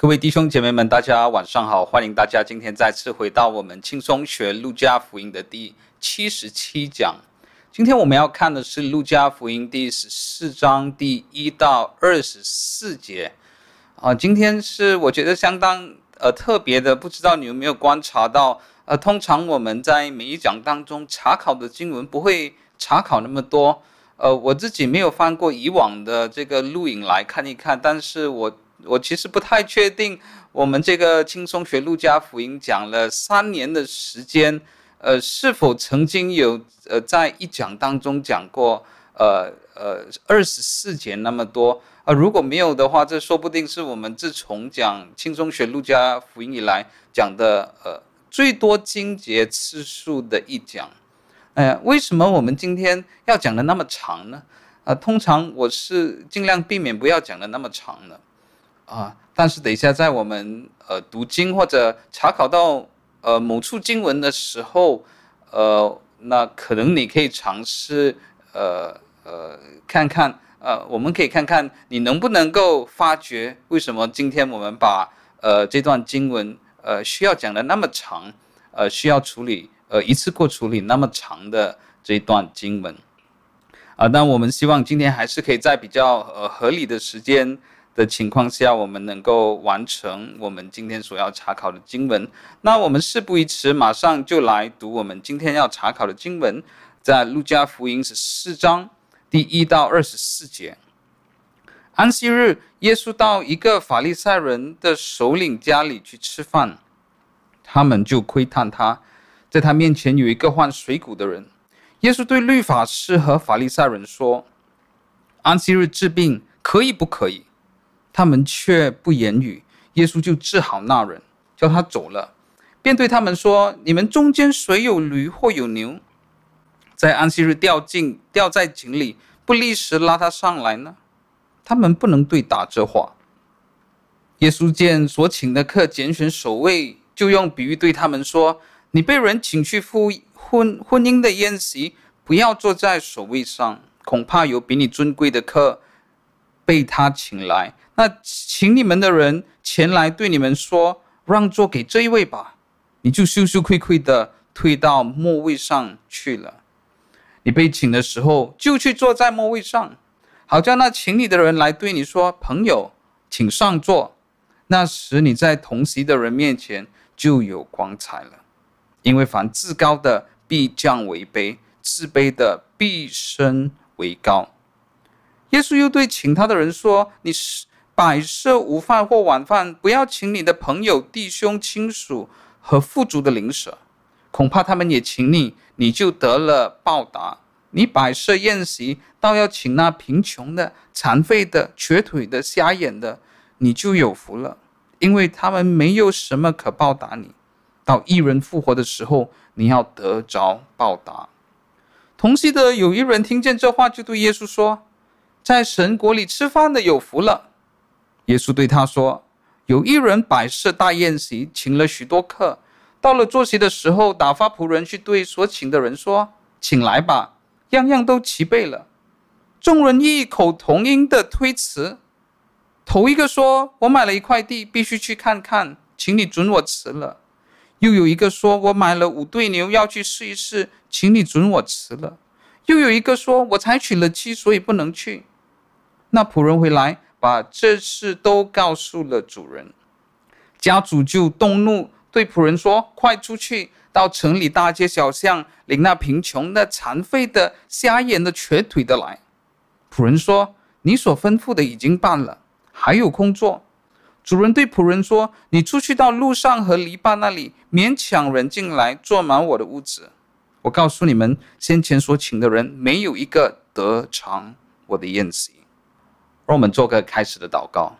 各位弟兄姐妹们，大家晚上好！欢迎大家今天再次回到我们轻松学路加福音的第七十七讲。今天我们要看的是路加福音第十四章第一到二十四节。啊，今天是我觉得相当呃特别的，不知道你有没有观察到？呃，通常我们在每一讲当中查考的经文不会查考那么多。呃，我自己没有翻过以往的这个录影来看一看，但是我。我其实不太确定，我们这个轻松学路加福音讲了三年的时间，呃，是否曾经有呃在一讲当中讲过，呃呃二十四节那么多？呃，如果没有的话，这说不定是我们自从讲轻松学路加福音以来讲的呃最多经节次数的一讲。呃，为什么我们今天要讲的那么长呢？呃，通常我是尽量避免不要讲的那么长的。啊，但是等一下，在我们呃读经或者查考到呃某处经文的时候，呃，那可能你可以尝试呃呃看看，呃，我们可以看看你能不能够发觉为什么今天我们把呃这段经文呃需要讲的那么长，呃需要处理呃一次过处理那么长的这段经文，啊，但我们希望今天还是可以在比较呃合理的时间。的情况下，我们能够完成我们今天所要查考的经文。那我们事不宜迟，马上就来读我们今天要查考的经文，在路加福音十四章第一到二十四节。安息日，耶稣到一个法利赛人的首领家里去吃饭，他们就窥探他，在他面前有一个患水臌的人。耶稣对律法师和法利赛人说：“安息日治病可以不可以？”他们却不言语，耶稣就治好那人，叫他走了，便对他们说：“你们中间谁有驴或有牛，在安息日掉进掉在井里，不立时拉他上来呢？”他们不能对答这话。耶稣见所请的客拣选守卫，就用比喻对他们说：“你被人请去赴婚婚姻的宴席，不要坐在首位上，恐怕有比你尊贵的客被他请来。”那请你们的人前来对你们说，让座给这一位吧，你就羞羞愧愧地退到末位上去了。你被请的时候，就去坐在末位上，好叫那请你的人来对你说：“朋友，请上座。”那时你在同席的人面前就有光彩了。因为凡自高的必降为卑，自卑的必升为高。耶稣又对请他的人说：“你是。”摆设午饭或晚饭，不要请你的朋友、弟兄、亲属和富足的邻舍，恐怕他们也请你，你就得了报答。你摆设宴席，倒要请那贫穷的、残废的、瘸腿的、瞎眼的，你就有福了，因为他们没有什么可报答你。到一人复活的时候，你要得着报答。同席的有一人听见这话，就对耶稣说：“在神国里吃饭的有福了。”耶稣对他说：“有一人摆设大宴席，请了许多客。到了坐席的时候，打发仆人去对所请的人说：‘请来吧，样样都齐备了。’众人异口同音的推辞。头一个说：‘我买了一块地，必须去看看，请你准我辞了。’又有一个说：‘我买了五对牛，要去试一试，请你准我辞了。’又有一个说：‘我才娶了妻，所以不能去。’那仆人回来。”把这事都告诉了主人，家主就动怒，对仆人说：“快出去，到城里大街小巷，领那贫穷的、残废的、瞎眼的、瘸腿的来。”仆人说：“你所吩咐的已经办了，还有空座。”主人对仆人说：“你出去到路上和篱笆那里，勉强人进来，坐满我的屋子。我告诉你们，先前所请的人，没有一个得尝我的宴席。”让我们做个开始的祷告。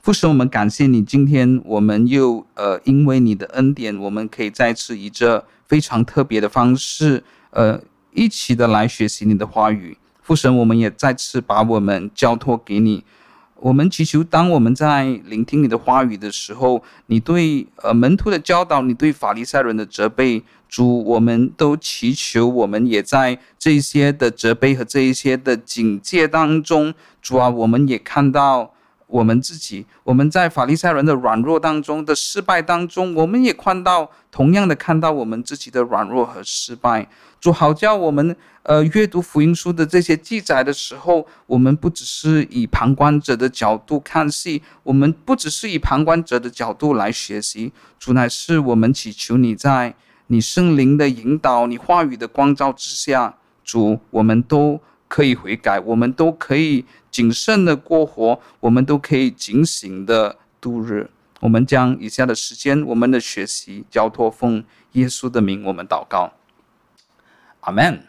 父神，我们感谢你，今天我们又呃，因为你的恩典，我们可以再次以这非常特别的方式，呃，一起的来学习你的话语。父神，我们也再次把我们交托给你。我们祈求，当我们在聆听你的话语的时候，你对呃门徒的教导，你对法利赛人的责备，主，我们都祈求，我们也在这些的责备和这一些的警戒当中，主啊，我们也看到我们自己，我们在法利赛人的软弱当中的失败当中，我们也看到同样的看到我们自己的软弱和失败。主好叫我们呃阅读福音书的这些记载的时候，我们不只是以旁观者的角度看戏，我们不只是以旁观者的角度来学习。主乃是我们祈求你在你圣灵的引导、你话语的光照之下，主我们都可以悔改，我们都可以。谨慎的过活，我们都可以警醒的度日。我们将以下的时间，我们的学习交托奉耶稣的名，我们祷告。阿门。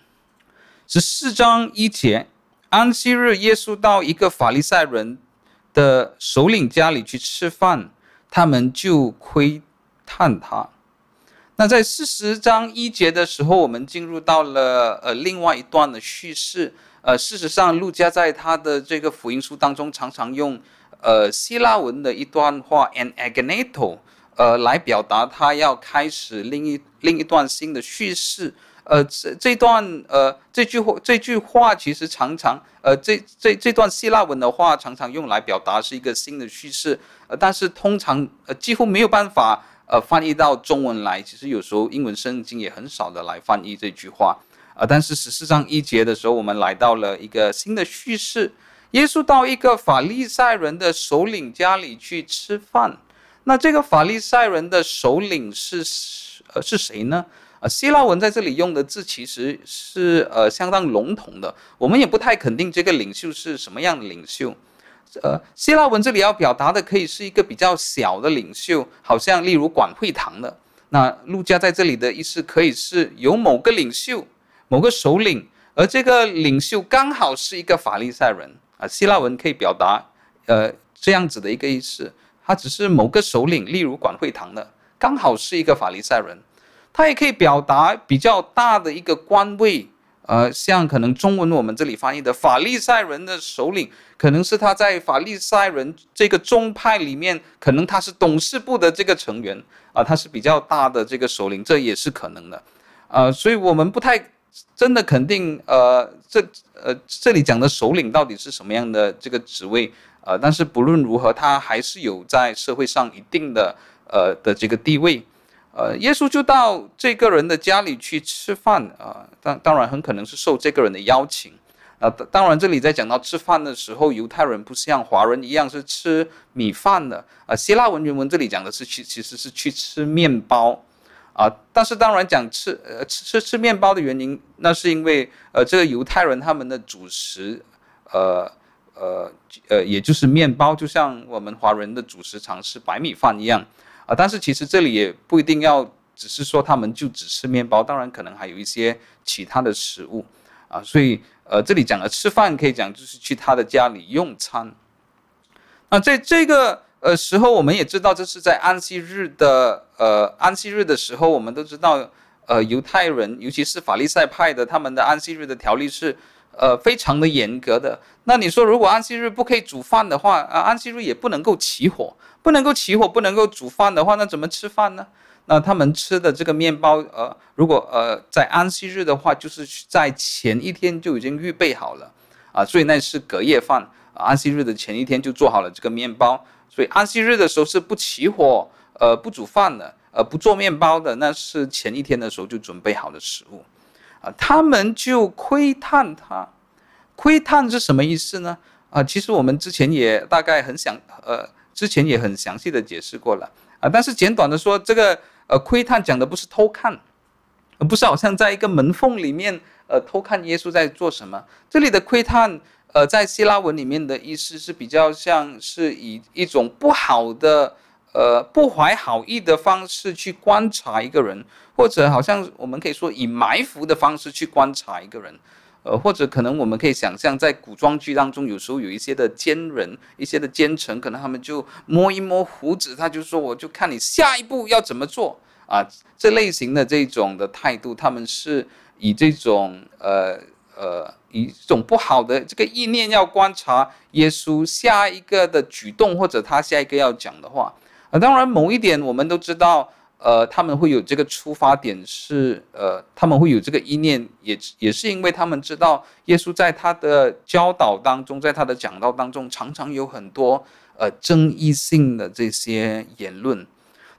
十四章一节，安息日，耶稣到一个法利赛人的首领家里去吃饭，他们就窥探他。那在四十章一节的时候，我们进入到了呃另外一段的叙事。呃，事实上，路加在他的这个福音书当中，常常用呃希腊文的一段话 “anagneto” 呃来表达他要开始另一另一段新的叙事。呃，这这段呃这句话这句话其实常常呃这这这段希腊文的话常常用来表达是一个新的叙事。呃，但是通常呃几乎没有办法呃翻译到中文来。其实有时候英文圣经也很少的来翻译这句话。啊，但是十四章一节的时候，我们来到了一个新的叙事。耶稣到一个法利赛人的首领家里去吃饭。那这个法利赛人的首领是呃是谁呢？啊，希腊文在这里用的字其实是呃相当笼统的，我们也不太肯定这个领袖是什么样的领袖。呃，希腊文这里要表达的可以是一个比较小的领袖，好像例如管会堂的。那路加在这里的意思可以是有某个领袖。某个首领，而这个领袖刚好是一个法利赛人啊，希腊文可以表达呃这样子的一个意思，他只是某个首领，例如管会堂的，刚好是一个法利赛人，他也可以表达比较大的一个官位，呃，像可能中文我们这里翻译的法利赛人的首领，可能是他在法利赛人这个宗派里面，可能他是董事部的这个成员啊，他是比较大的这个首领，这也是可能的，啊，所以我们不太。真的肯定，呃，这呃这里讲的首领到底是什么样的这个职位？呃，但是不论如何，他还是有在社会上一定的呃的这个地位。呃，耶稣就到这个人的家里去吃饭啊，当、当然很可能是受这个人的邀请。啊、呃，当然这里在讲到吃饭的时候，犹太人不像华人一样是吃米饭的啊、希腊文原文这里讲的是去其实是去吃面包。啊，但是当然讲吃呃吃吃吃面包的原因，那是因为呃这个犹太人他们的主食，呃呃呃也就是面包，就像我们华人的主食常吃白米饭一样啊。但是其实这里也不一定要只是说他们就只吃面包，当然可能还有一些其他的食物啊。所以呃这里讲的吃饭可以讲就是去他的家里用餐。那在这个。呃，时候我们也知道，这是在安息日的，呃，安息日的时候，我们都知道，呃，犹太人，尤其是法利赛派的，他们的安息日的条例是，呃，非常的严格的。那你说，如果安息日不可以煮饭的话，啊，安息日也不能够起火，不能够起火，不能够煮饭的话，那怎么吃饭呢？那他们吃的这个面包，呃，如果呃在安息日的话，就是在前一天就已经预备好了，啊，所以那是隔夜饭，啊，安息日的前一天就做好了这个面包。所以安息日的时候是不起火，呃，不煮饭的，呃，不做面包的，那是前一天的时候就准备好的食物，啊，他们就窥探他，窥探是什么意思呢？啊，其实我们之前也大概很详，呃，之前也很详细的解释过了，啊，但是简短的说，这个呃窥探讲的不是偷看，而不是好像在一个门缝里面，呃，偷看耶稣在做什么，这里的窥探。呃，在希腊文里面的意思是比较像是以一种不好的、呃不怀好意的方式去观察一个人，或者好像我们可以说以埋伏的方式去观察一个人，呃，或者可能我们可以想象在古装剧当中，有时候有一些的奸人、一些的奸臣，可能他们就摸一摸胡子，他就说我就看你下一步要怎么做啊，这类型的这种的态度，他们是以这种呃。呃，一种不好的这个意念要观察耶稣下一个的举动，或者他下一个要讲的话。啊，当然某一点我们都知道，呃，他们会有这个出发点是，呃，他们会有这个意念，也也是因为他们知道耶稣在他的教导当中，在他的讲道当中，常常有很多呃争议性的这些言论。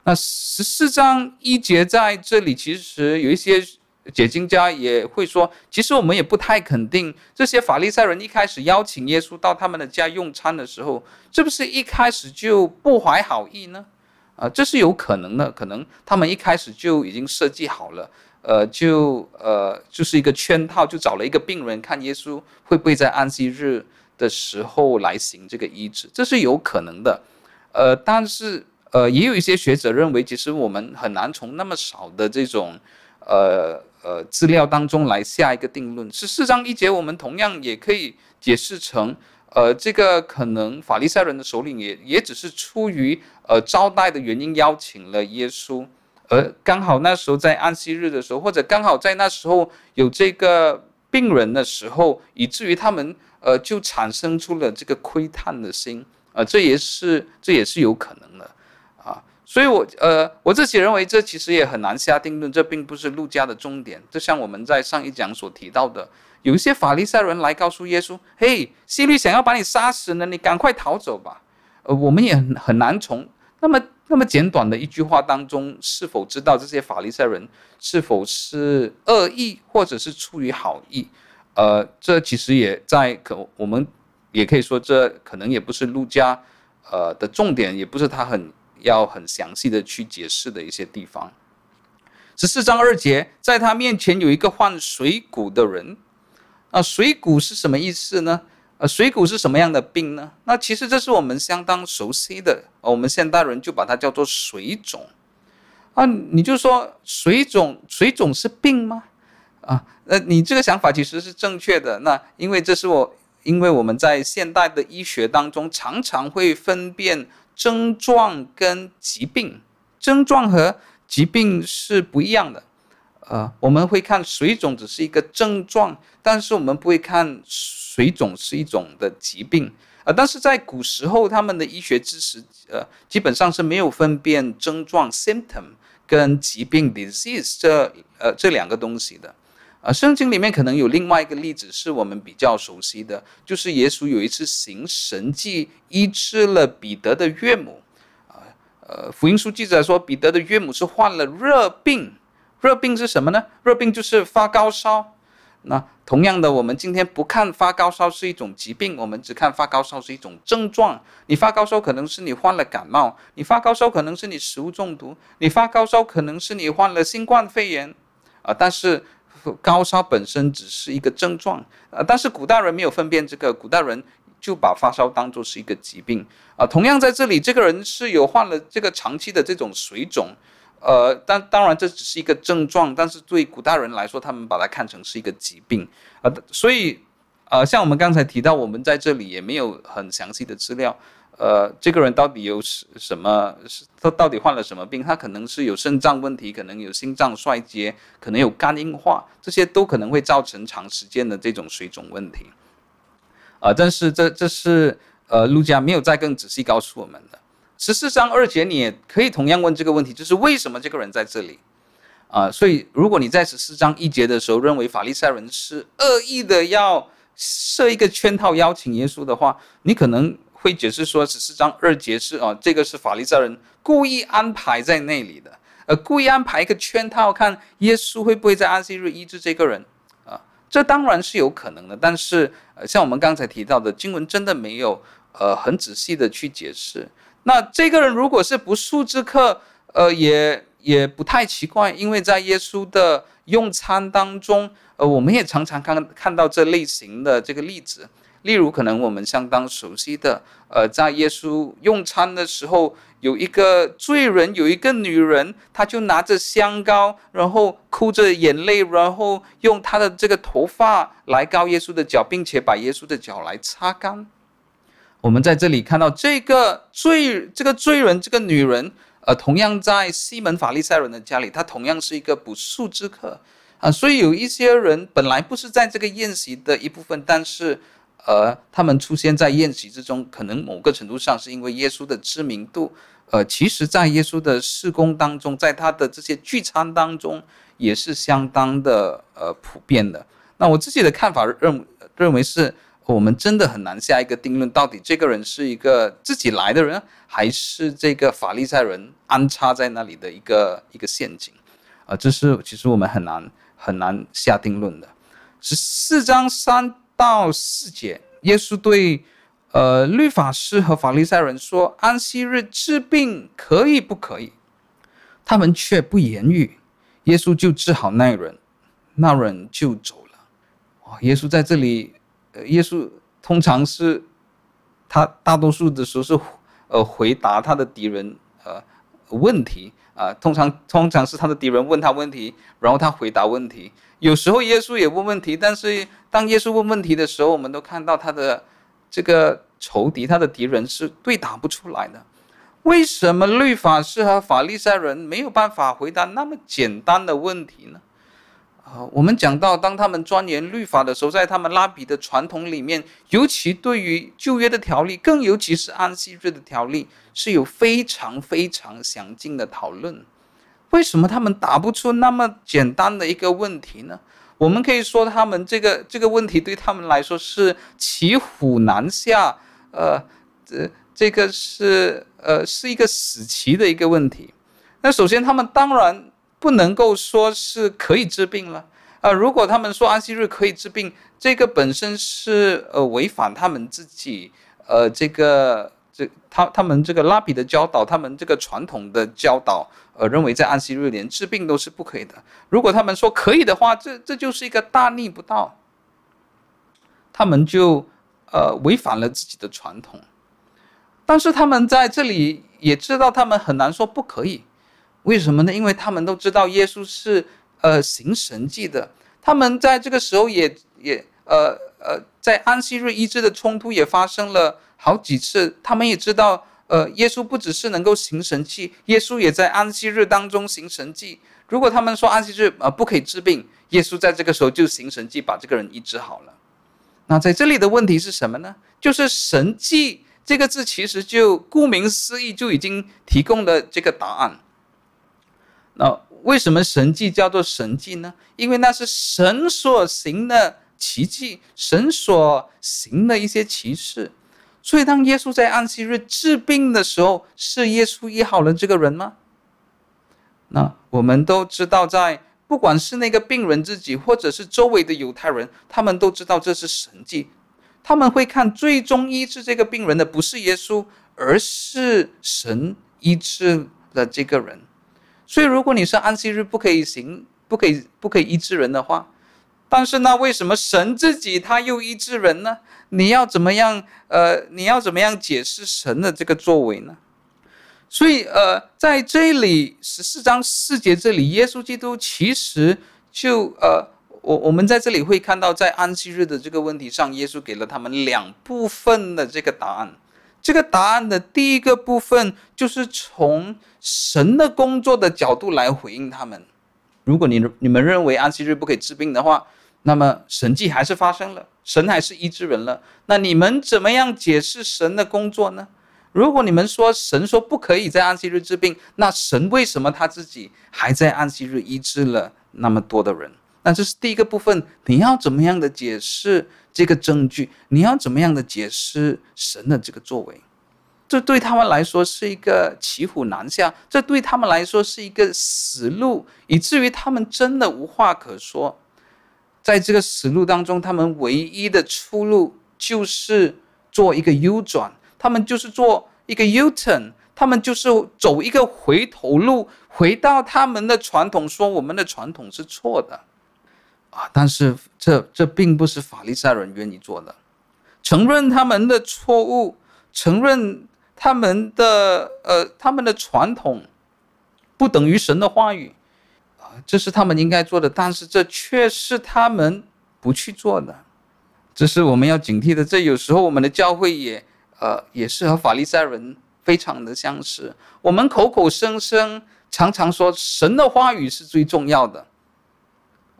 那十四章一节在这里，其实有一些解经家也会说，其实我们也不太肯定，这些法利赛人一开始邀请耶稣到他们的家用餐的时候，是不是一开始就不怀好意呢？啊，这是有可能的，可能他们一开始就已经设计好了，呃，就呃就是一个圈套，就找了一个病人，看耶稣会不会在安息日的时候来行这个医治，这是有可能的，呃，但是。呃，也有一些学者认为，其实我们很难从那么少的这种，呃呃资料当中来下一个定论。十四章一节，我们同样也可以解释成，呃，这个可能法利赛人的首领也也只是出于呃招待的原因邀请了耶稣，而刚好那时候在安息日的时候，或者刚好在那时候有这个病人的时候，以至于他们呃就产生出了这个窥探的心，呃，这也是这也是有可能的。所以我，呃，我自己认为，这其实也很难下定论，这并不是路加的重点。就像我们在上一讲所提到的，有一些法利赛人来告诉耶稣：“嘿，希律想要把你杀死呢，你赶快逃走吧。”呃，我们也很很难从那么那么简短的一句话当中，是否知道这些法利赛人是否是恶意，或者是出于好意？呃，这其实也在可，我们也可以说，这可能也不是路加呃的重点，也不是他很。要很详细的去解释的一些地方。十四章二节，在他面前有一个患水臌的人。啊，水臌是什么意思呢？呃，水臌是什么样的病呢？那其实这是我们相当熟悉的，我们现代人就把它叫做水肿。啊，你就说水肿，水肿是病吗？啊，那，你这个想法其实是正确的。那因为这是我，因为我们在现代的医学当中常常会分辨。症状跟疾病，症状和疾病是不一样的。呃，我们会看水肿只是一个症状，但是我们不会看水肿是一种的疾病。呃，但是在古时候，他们的医学知识，呃，基本上是没有分辨症状 （symptom） 跟疾病 （disease） 这呃这两个东西的。啊，圣经里面可能有另外一个例子是我们比较熟悉的，就是耶稣有一次行神迹医治了彼得的岳母。啊，呃，福音书记载说，彼得的岳母是患了热病。热病是什么呢？热病就是发高烧。那同样的，我们今天不看发高烧是一种疾病，我们只看发高烧是一种症状。你发高烧可能是你患了感冒，你发高烧可能是你食物中毒，你发高烧可能是你患了新冠肺炎。啊，但是。高烧本身只是一个症状，呃，但是古代人没有分辨这个，古代人就把发烧当作是一个疾病，啊，同样在这里，这个人是有患了这个长期的这种水肿，呃，但当然这只是一个症状，但是对古代人来说，他们把它看成是一个疾病，啊，所以，呃，像我们刚才提到，我们在这里也没有很详细的资料。呃，这个人到底有什什么？他到底患了什么病？他可能是有肾脏问题，可能有心脏衰竭，可能有肝硬化，这些都可能会造成长时间的这种水肿问题。啊、呃，但是这这是呃，路加没有再更仔细告诉我们的。十四章二节，你也可以同样问这个问题，就是为什么这个人在这里？啊、所以如果你在十四章一节的时候认为法利赛人是恶意的要设一个圈套邀请耶稣的话，你可能。会解释说十四章二节是啊，这个是法利赛人故意安排在那里的，呃，故意安排一个圈套，看耶稣会不会在安息日医治这个人啊？这当然是有可能的，但是呃，像我们刚才提到的经文真的没有呃很仔细的去解释。那这个人如果是不速之客，呃，也也不太奇怪，因为在耶稣的用餐当中，呃，我们也常常看看到这类型的这个例子。例如，可能我们相当熟悉的，呃，在耶稣用餐的时候，有一个罪人，有一个女人，她就拿着香膏，然后哭着眼泪，然后用她的这个头发来膏耶稣的脚，并且把耶稣的脚来擦干。我们在这里看到这个罪，这个罪人，这个女人，呃，同样在西门法利赛人的家里，她同样是一个不速之客啊。所以有一些人本来不是在这个宴席的一部分，但是。而他们出现在宴席之中，可能某个程度上是因为耶稣的知名度。呃，其实，在耶稣的事工当中，在他的这些聚餐当中，也是相当的呃普遍的。那我自己的看法认认为是，我们真的很难下一个定论，到底这个人是一个自己来的人，还是这个法利赛人安插在那里的一个一个陷阱？啊，这是其实我们很难很难下定论的。十四章三到四节，耶稣对呃律法师和法利赛人说：“安息日治病可以不可以？”他们却不言语。耶稣就治好那人，那人就走了。哦，耶稣在这里，呃，耶稣通常是他大多数的时候是呃回答他的敌人呃问题。啊，通常通常是他的敌人问他问题，然后他回答问题。有时候耶稣也问问题，但是当耶稣问问题的时候，我们都看到他的这个仇敌，他的敌人是对答不出来的。为什么律法师和法利赛人没有办法回答那么简单的问题呢？啊，我们讲到，当他们钻研律法的时候，在他们拉比的传统里面，尤其对于旧约的条例，更尤其是安息日的条例，是有非常非常详尽的讨论。为什么他们答不出那么简单的一个问题呢？我们可以说，他们这个这个问题对他们来说是骑虎难下，呃，这这个是呃是一个死棋的一个问题。那首先，他们当然。不能够说是可以治病了啊、呃！如果他们说安息日可以治病，这个本身是呃违反他们自己呃这个这他他们这个拉比的教导，他们这个传统的教导，呃认为在安息日连治病都是不可以的。如果他们说可以的话，这这就是一个大逆不道，他们就呃违反了自己的传统。但是他们在这里也知道，他们很难说不可以。为什么呢？因为他们都知道耶稣是呃行神迹的，他们在这个时候也也呃呃在安息日医治的冲突也发生了好几次，他们也知道呃耶稣不只是能够行神迹，耶稣也在安息日当中行神迹。如果他们说安息日呃不可以治病，耶稣在这个时候就行神迹把这个人医治好了。那在这里的问题是什么呢？就是神迹这个字其实就顾名思义就已经提供了这个答案。那为什么神迹叫做神迹呢？因为那是神所行的奇迹，神所行的一些奇事。所以当耶稣在安息日治病的时候，是耶稣医好了这个人吗？那我们都知道，在不管是那个病人自己，或者是周围的犹太人，他们都知道这是神迹。他们会看最终医治这个病人的不是耶稣，而是神医治了这个人。所以，如果你是安息日不可以行，不可以不可以医治人的话，但是那为什么神自己他又医治人呢？你要怎么样？呃，你要怎么样解释神的这个作为呢？所以，呃，在这里十四章四节这里，耶稣基督其实就呃，我我们在这里会看到，在安息日的这个问题上，耶稣给了他们两部分的这个答案。这个答案的第一个部分就是从神的工作的角度来回应他们。如果你你们认为安息日不可以治病的话，那么神迹还是发生了，神还是医治人了。那你们怎么样解释神的工作呢？如果你们说神说不可以在安息日治病，那神为什么他自己还在安息日医治了那么多的人？那这是第一个部分，你要怎么样的解释？这个证据，你要怎么样的解释神的这个作为？这对他们来说是一个骑虎难下，这对他们来说是一个死路，以至于他们真的无话可说。在这个死路当中，他们唯一的出路就是做一个 U 转，他们就是做一个 U-turn，他们就是走一个回头路，回到他们的传统，说我们的传统是错的。啊！但是这这并不是法利赛人愿意做的，承认他们的错误，承认他们的呃他们的传统不等于神的话语，这是他们应该做的。但是这却是他们不去做的，这是我们要警惕的。这有时候我们的教会也呃也是和法利赛人非常的相似。我们口口声声常常说神的话语是最重要的，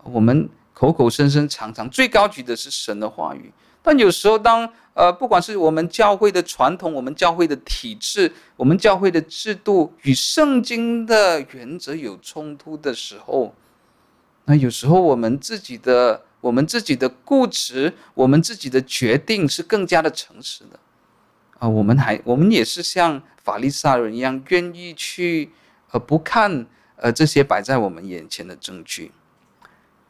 我们。口口声声常常最高举的是神的话语，但有时候当呃不管是我们教会的传统、我们教会的体制、我们教会的制度与圣经的原则有冲突的时候，那有时候我们自己的我们自己的固执，我们自己的决定是更加的诚实的。啊，我们还我们也是像法利赛人一样，愿意去呃不看呃这些摆在我们眼前的证据。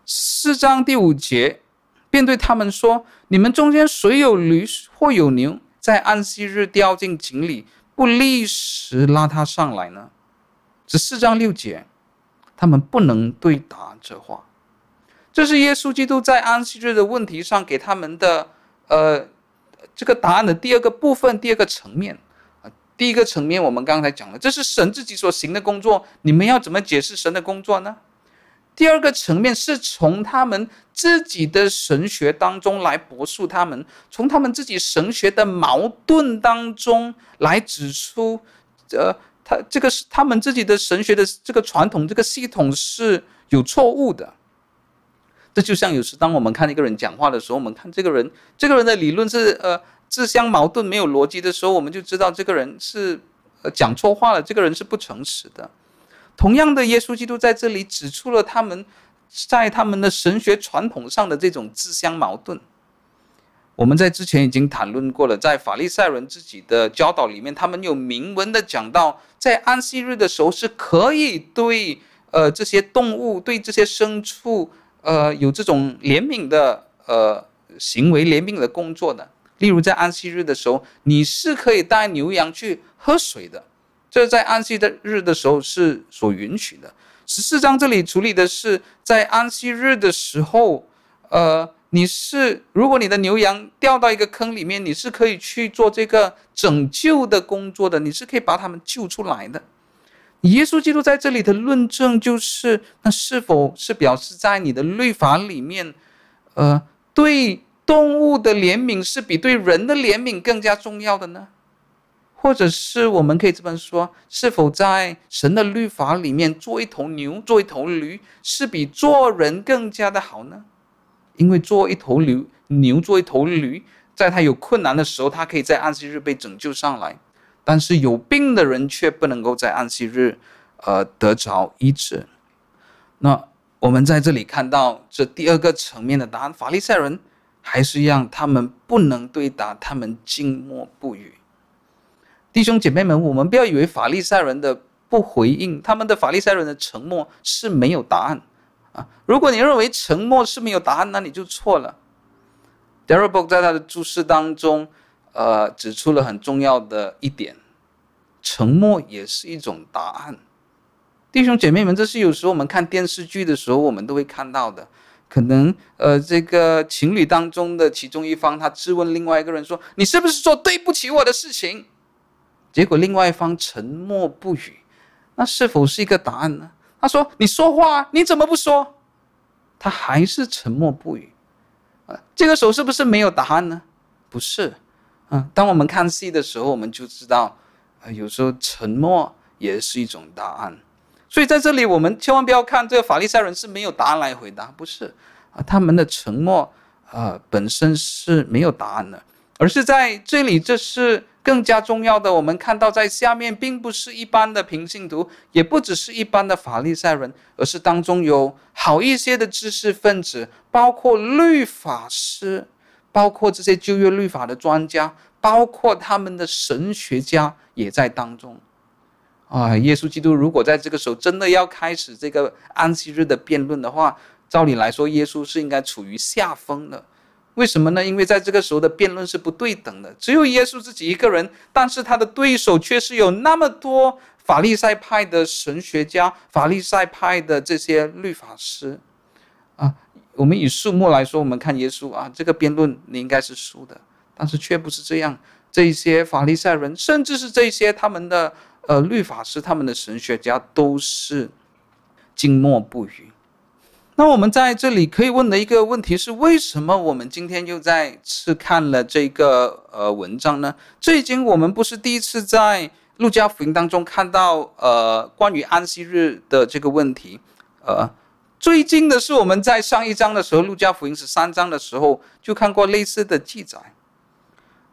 四章第五节，便对他们说：“你们中间谁有驴或有牛，在安息日掉进井里，不立时拉他上来呢？”这四章六节，他们不能对答这话。这是耶稣基督在安息日的问题上给他们的呃这个答案的第二个部分，第二个层面啊。第一个层面我们刚才讲了，这是神自己所行的工作，你们要怎么解释神的工作呢？第二个层面是从他们自己的神学当中来驳述他们，从他们自己神学的矛盾当中来指出，呃，他这个是他们自己的神学的这个传统，这个系统是有错误的。这就像有时当我们看一个人讲话的时候，我们看这个人，这个人的理论是呃自相矛盾、没有逻辑的时候，我们就知道这个人是呃讲错话了，这个人是不诚实的。同样的，耶稣基督在这里指出了他们在他们的神学传统上的这种自相矛盾。我们在之前已经谈论过了，在法利赛人自己的教导里面，他们有明文的讲到，在安息日的时候是可以对呃这些动物、对这些牲畜呃有这种怜悯的呃行为、怜悯的工作的。例如在安息日的时候，你是可以带牛羊去喝水的。这在安息的日的时候是所允许的。十四章这里处理的是在安息日的时候，呃，你是如果你的牛羊掉到一个坑里面，你是可以去做这个拯救的工作的，你是可以把他们救出来的。耶稣基督在这里的论证就是，那是否是表示在你的律法里面，呃，对动物的怜悯是比对人的怜悯更加重要的呢？或者是我们可以这么说，是否在神的律法里面做一头牛、做一头驴，是比做人更加的好呢？因为做一头牛、牛做一头驴，在他有困难的时候，他可以在安息日被拯救上来；但是有病的人却不能够在安息日，呃，得着医治。那我们在这里看到这第二个层面的答案，法利赛人还是让，他们不能对答，他们静默不语。弟兄姐妹们，我们不要以为法利赛人的不回应，他们的法利赛人的沉默是没有答案啊！如果你认为沉默是没有答案，那你就错了。Darrell Bock 在他的注释当中，呃，指出了很重要的一点：沉默也是一种答案。弟兄姐妹们，这是有时候我们看电视剧的时候，我们都会看到的。可能呃，这个情侣当中的其中一方，他质问另外一个人说：“你是不是做对不起我的事情？”结果另外一方沉默不语，那是否是一个答案呢？他说：“你说话，你怎么不说？”他还是沉默不语，啊，这个时候是不是没有答案呢？不是，啊，当我们看戏的时候，我们就知道，啊，有时候沉默也是一种答案。所以在这里，我们千万不要看这个法利赛人是没有答案来回答，不是，啊，他们的沉默，啊，本身是没有答案的，而是在这里，这是。更加重要的，我们看到在下面，并不是一般的平信徒，也不只是一般的法利赛人，而是当中有好一些的知识分子，包括律法师，包括这些旧约律法的专家，包括他们的神学家也在当中。啊，耶稣基督如果在这个时候真的要开始这个安息日的辩论的话，照理来说，耶稣是应该处于下风的。为什么呢？因为在这个时候的辩论是不对等的，只有耶稣自己一个人，但是他的对手却是有那么多法利赛派的神学家、法利赛派的这些律法师，啊，我们以数目来说，我们看耶稣啊，这个辩论你应该是输的，但是却不是这样，这些法利赛人，甚至是这些他们的呃律法师、他们的神学家，都是静默不语。那我们在这里可以问的一个问题是：为什么我们今天又再次看了这个呃文章呢？这已经我们不是第一次在路加福音当中看到呃关于安息日的这个问题。呃，最近的是我们在上一章的时候，路加福音十三章的时候就看过类似的记载。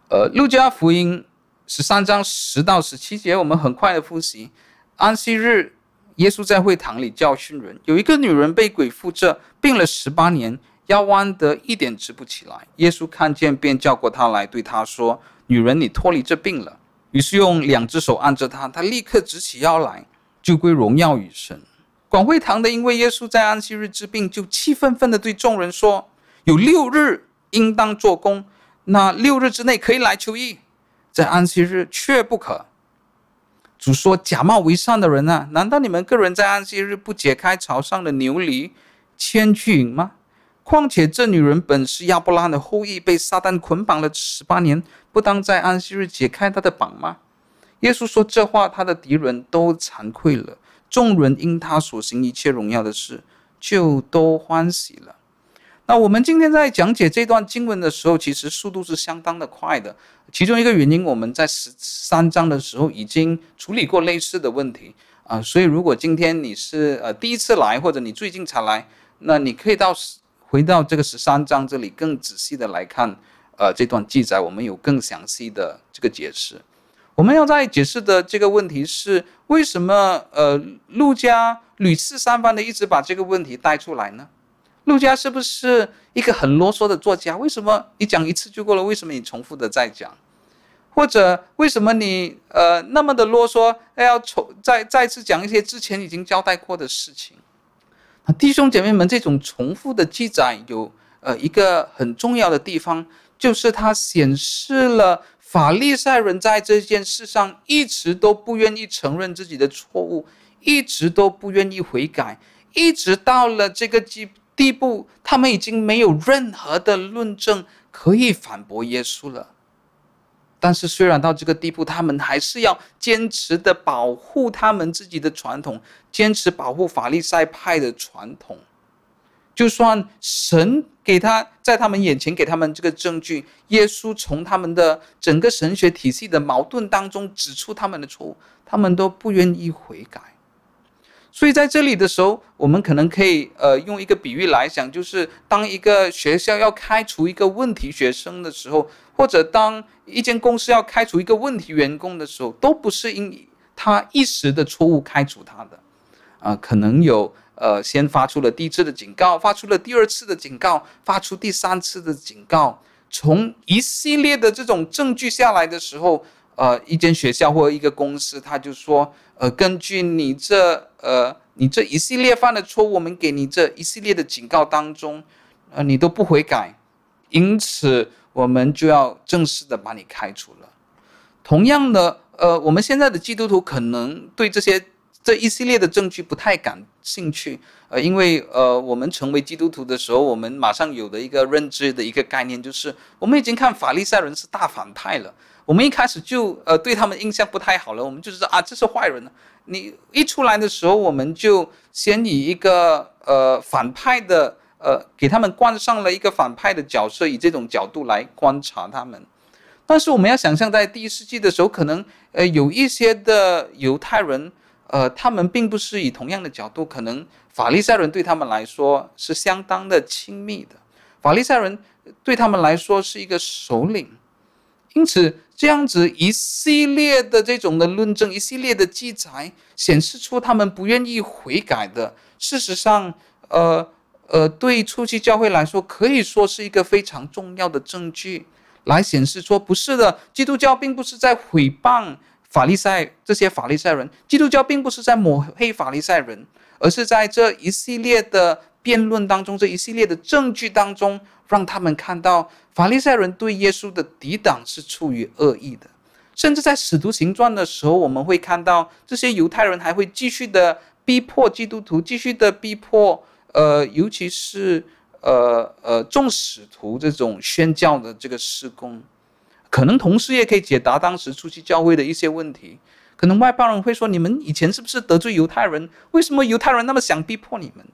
呃，路加福音十三章十到十七节，我们很快的复习安息日。耶稣在会堂里教训人，有一个女人被鬼附着，病了十八年，腰弯得一点直不起来。耶稣看见，便叫过她来，对她说：“女人，你脱离这病了。”于是用两只手按着她，她立刻直起腰来，就归荣耀与神。管会堂的因为耶稣在安息日治病，就气愤愤地对众人说：“有六日应当做工，那六日之内可以来求医，在安息日却不可。”主说：“假冒为善的人啊，难道你们个人在安息日不解开朝上的牛犁，牵去饮吗？况且这女人本是亚伯拉罕的后裔，被撒旦捆绑了十八年，不当在安息日解开她的绑吗？”耶稣说这话，他的敌人都惭愧了。众人因他所行一切荣耀的事，就都欢喜了。那我们今天在讲解这段经文的时候，其实速度是相当的快的。其中一个原因，我们在十三章的时候已经处理过类似的问题啊，所以如果今天你是呃第一次来，或者你最近才来，那你可以到回到这个十三章这里更仔细的来看，呃，这段记载我们有更详细的这个解释。我们要在解释的这个问题是，为什么呃，陆家屡次三番的一直把这个问题带出来呢？陆家是不是一个很啰嗦的作家？为什么你讲一次就够了？为什么你重复的再讲？或者为什么你呃那么的啰嗦，要重再再次讲一些之前已经交代过的事情？弟兄姐妹们，这种重复的记载有呃一个很重要的地方，就是它显示了。法利赛人在这件事上一直都不愿意承认自己的错误，一直都不愿意悔改，一直到了这个地地步，他们已经没有任何的论证可以反驳耶稣了。但是，虽然到这个地步，他们还是要坚持的保护他们自己的传统，坚持保护法利赛派的传统。就算神给他在他们眼前给他们这个证据，耶稣从他们的整个神学体系的矛盾当中指出他们的错误，他们都不愿意悔改。所以在这里的时候，我们可能可以呃用一个比喻来讲，就是当一个学校要开除一个问题学生的时候，或者当一间公司要开除一个问题员工的时候，都不是因他一时的错误开除他的，啊、可能有。呃，先发出了第一次的警告，发出了第二次的警告，发出第三次的警告。从一系列的这种证据下来的时候，呃，一间学校或一个公司，他就说，呃，根据你这呃你这一系列犯的错误，我们给你这一系列的警告当中，呃，你都不悔改，因此我们就要正式的把你开除了。同样的，呃，我们现在的基督徒可能对这些。这一系列的证据不太感兴趣，呃，因为呃，我们成为基督徒的时候，我们马上有的一个认知的一个概念就是，我们已经看法利赛人是大反派了，我们一开始就呃对他们印象不太好了，我们就知道啊，这是坏人。你一出来的时候，我们就先以一个呃反派的呃给他们冠上了一个反派的角色，以这种角度来观察他们。但是我们要想象，在第一世纪的时候，可能呃有一些的犹太人。呃，他们并不是以同样的角度，可能法利赛人对他们来说是相当的亲密的，法利赛人对他们来说是一个首领，因此这样子一系列的这种的论证，一系列的记载，显示出他们不愿意悔改的。事实上，呃呃，对初期教会来说，可以说是一个非常重要的证据，来显示说不是的，基督教并不是在诽谤。法利赛这些法利赛人，基督教并不是在抹黑法利赛人，而是在这一系列的辩论当中，这一系列的证据当中，让他们看到法利赛人对耶稣的抵挡是出于恶意的。甚至在使徒行传的时候，我们会看到这些犹太人还会继续的逼迫基督徒，继续的逼迫，呃，尤其是呃呃众使徒这种宣教的这个施工。可能同时也可以解答当时初期教会的一些问题。可能外邦人会说：“你们以前是不是得罪犹太人？为什么犹太人那么想逼迫你们？”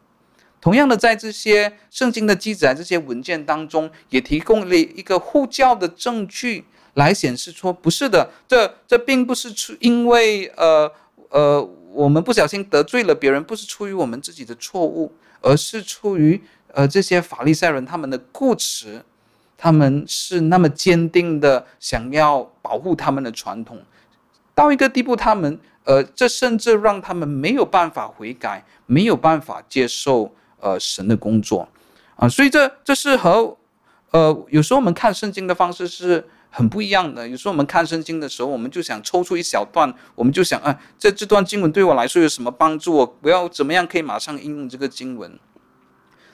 同样的，在这些圣经的记载、这些文件当中，也提供了一个护教的证据，来显示说：“不是的，这这并不是出因为呃呃我们不小心得罪了别人，不是出于我们自己的错误，而是出于呃这些法利赛人他们的固执。”他们是那么坚定的想要保护他们的传统，到一个地步，他们呃，这甚至让他们没有办法悔改，没有办法接受呃神的工作，啊，所以这这是和呃有时候我们看圣经的方式是很不一样的。有时候我们看圣经的时候，我们就想抽出一小段，我们就想啊，这这段经文对我来说有什么帮助？我不要怎么样可以马上应用这个经文。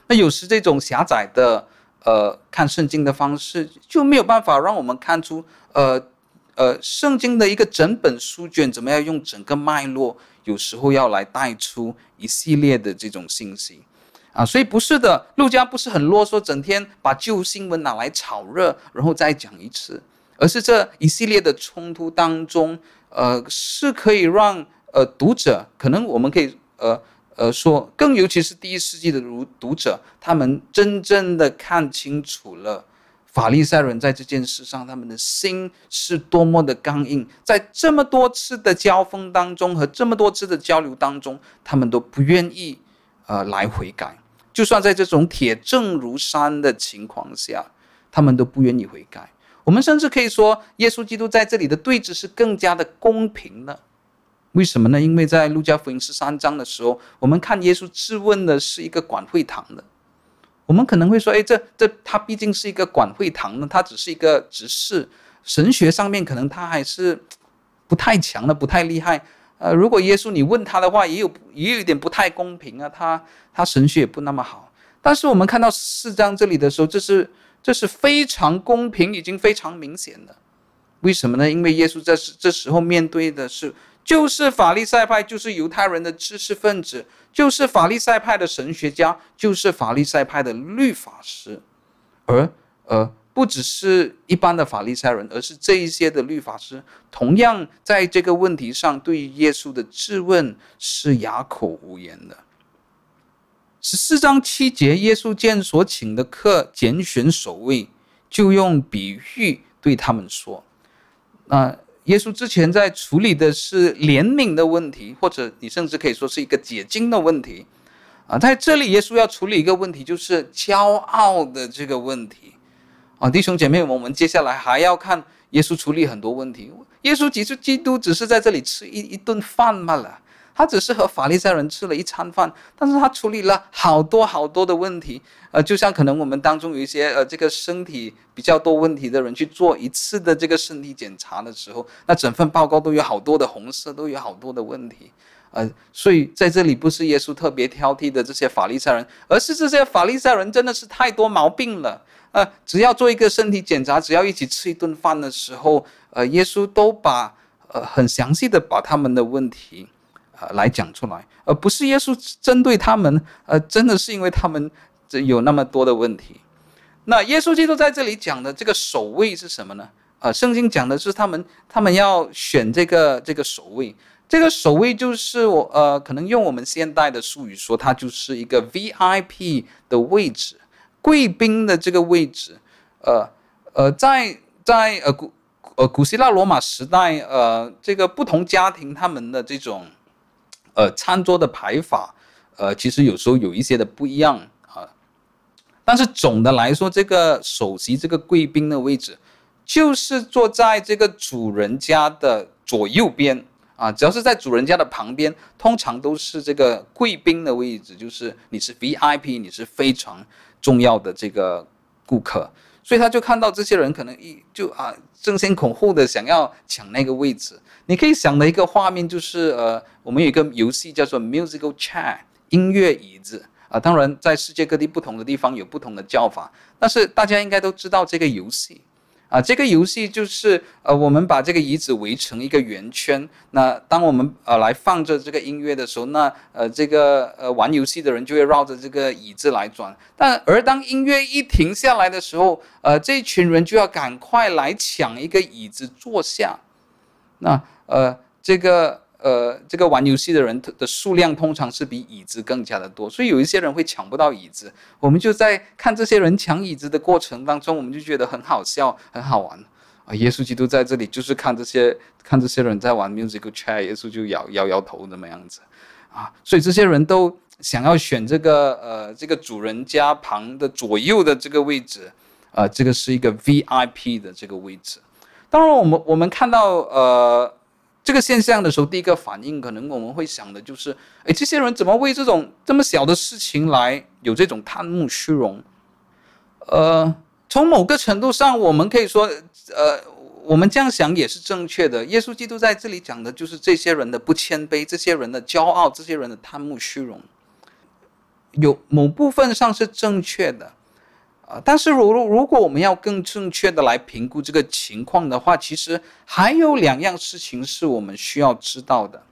那有时这种狭窄的呃看圣经的方式就没有办法让我们看出呃呃圣经的一个整本书卷怎么样用整个脉络，有时候要来带出一系列的这种信息啊，所以不是的，陆家不是很啰嗦，整天把旧新闻拿来炒热，然后再讲一次，而是这一系列的冲突当中，呃，是可以让呃读者，可能我们可以呃。呃，说更尤其是第一世纪的读读者，他们真正的看清楚了法利赛人在这件事上，他们的心是多么的刚硬，在这么多次的交锋当中和这么多次的交流当中，他们都不愿意呃来悔改，就算在这种铁证如山的情况下，他们都不愿意悔改。我们甚至可以说，耶稣基督在这里的对峙是更加的公平的。为什么呢？因为在路加福音十三章的时候，我们看耶稣质问的是一个管会堂的。我们可能会说：“哎，这这他毕竟是一个管会堂呢，他只是一个执事，神学上面可能他还是不太强的，不太厉害。呃，如果耶稣你问他的话，也有也有一点不太公平啊，他他神学也不那么好。但是我们看到四章这里的时候，这是这是非常公平，已经非常明显的。为什么呢？因为耶稣在这时候面对的是。就是法利赛派，就是犹太人的知识分子，就是法利赛派的神学家，就是法利赛派的律法师，而呃，不只是一般的法利赛人，而是这一些的律法师，同样在这个问题上对于耶稣的质问是哑口无言的。十四章七节，耶稣见所请的客拣选首位，就用比喻对他们说：“那、”耶稣之前在处理的是怜悯的问题，或者你甚至可以说是一个解经的问题，啊，在这里耶稣要处理一个问题，就是骄傲的这个问题，啊，弟兄姐妹，我们接下来还要看耶稣处理很多问题。耶稣基督基督只是在这里吃一一顿饭罢了？他只是和法利赛人吃了一餐饭，但是他处理了好多好多的问题，呃，就像可能我们当中有一些呃这个身体比较多问题的人去做一次的这个身体检查的时候，那整份报告都有好多的红色，都有好多的问题，呃，所以在这里不是耶稣特别挑剔的这些法利赛人，而是这些法利赛人真的是太多毛病了，呃，只要做一个身体检查，只要一起吃一顿饭的时候，呃，耶稣都把呃很详细的把他们的问题呃。来讲出来，而不是耶稣针对他们，呃，真的是因为他们这有那么多的问题。那耶稣基督在这里讲的这个守卫是什么呢？呃，圣经讲的是他们他们要选这个这个守卫，这个守卫就是我呃，可能用我们现代的术语说，它就是一个 VIP 的位置，贵宾的这个位置。呃呃，在在呃古呃古希腊罗马时代，呃，这个不同家庭他们的这种。呃，餐桌的排法，呃，其实有时候有一些的不一样啊。但是总的来说，这个首席这个贵宾的位置，就是坐在这个主人家的左右边啊。只要是在主人家的旁边，通常都是这个贵宾的位置，就是你是 VIP，你是非常重要的这个顾客。所以他就看到这些人可能一就啊争先恐后的想要抢那个位置。你可以想的一个画面就是，呃，我们有一个游戏叫做 musical chair 音乐椅子啊。当然，在世界各地不同的地方有不同的叫法，但是大家应该都知道这个游戏啊。这个游戏就是，呃，我们把这个椅子围成一个圆圈。那当我们呃来放着这个音乐的时候，那呃这个呃玩游戏的人就会绕着这个椅子来转。但而当音乐一停下来的时候，呃，这一群人就要赶快来抢一个椅子坐下。那呃，这个呃，这个玩游戏的人的数量通常是比椅子更加的多，所以有一些人会抢不到椅子。我们就在看这些人抢椅子的过程当中，我们就觉得很好笑，很好玩啊！耶稣基督在这里就是看这些看这些人在玩 musical chair，耶稣就摇摇摇头怎么样子啊。所以这些人都想要选这个呃这个主人家旁的左右的这个位置，啊，这个是一个 VIP 的这个位置。当然，我们我们看到呃。这个现象的时候，第一个反应可能我们会想的就是，哎，这些人怎么为这种这么小的事情来有这种贪慕虚荣呃，从某个程度上，我们可以说，呃，我们这样想也是正确的。耶稣基督在这里讲的就是这些人的不谦卑，这些人的骄傲，这些人的贪慕虚荣，有某部分上是正确的。但是如如果我们要更正确的来评估这个情况的话，其实还有两样事情是我们需要知道的。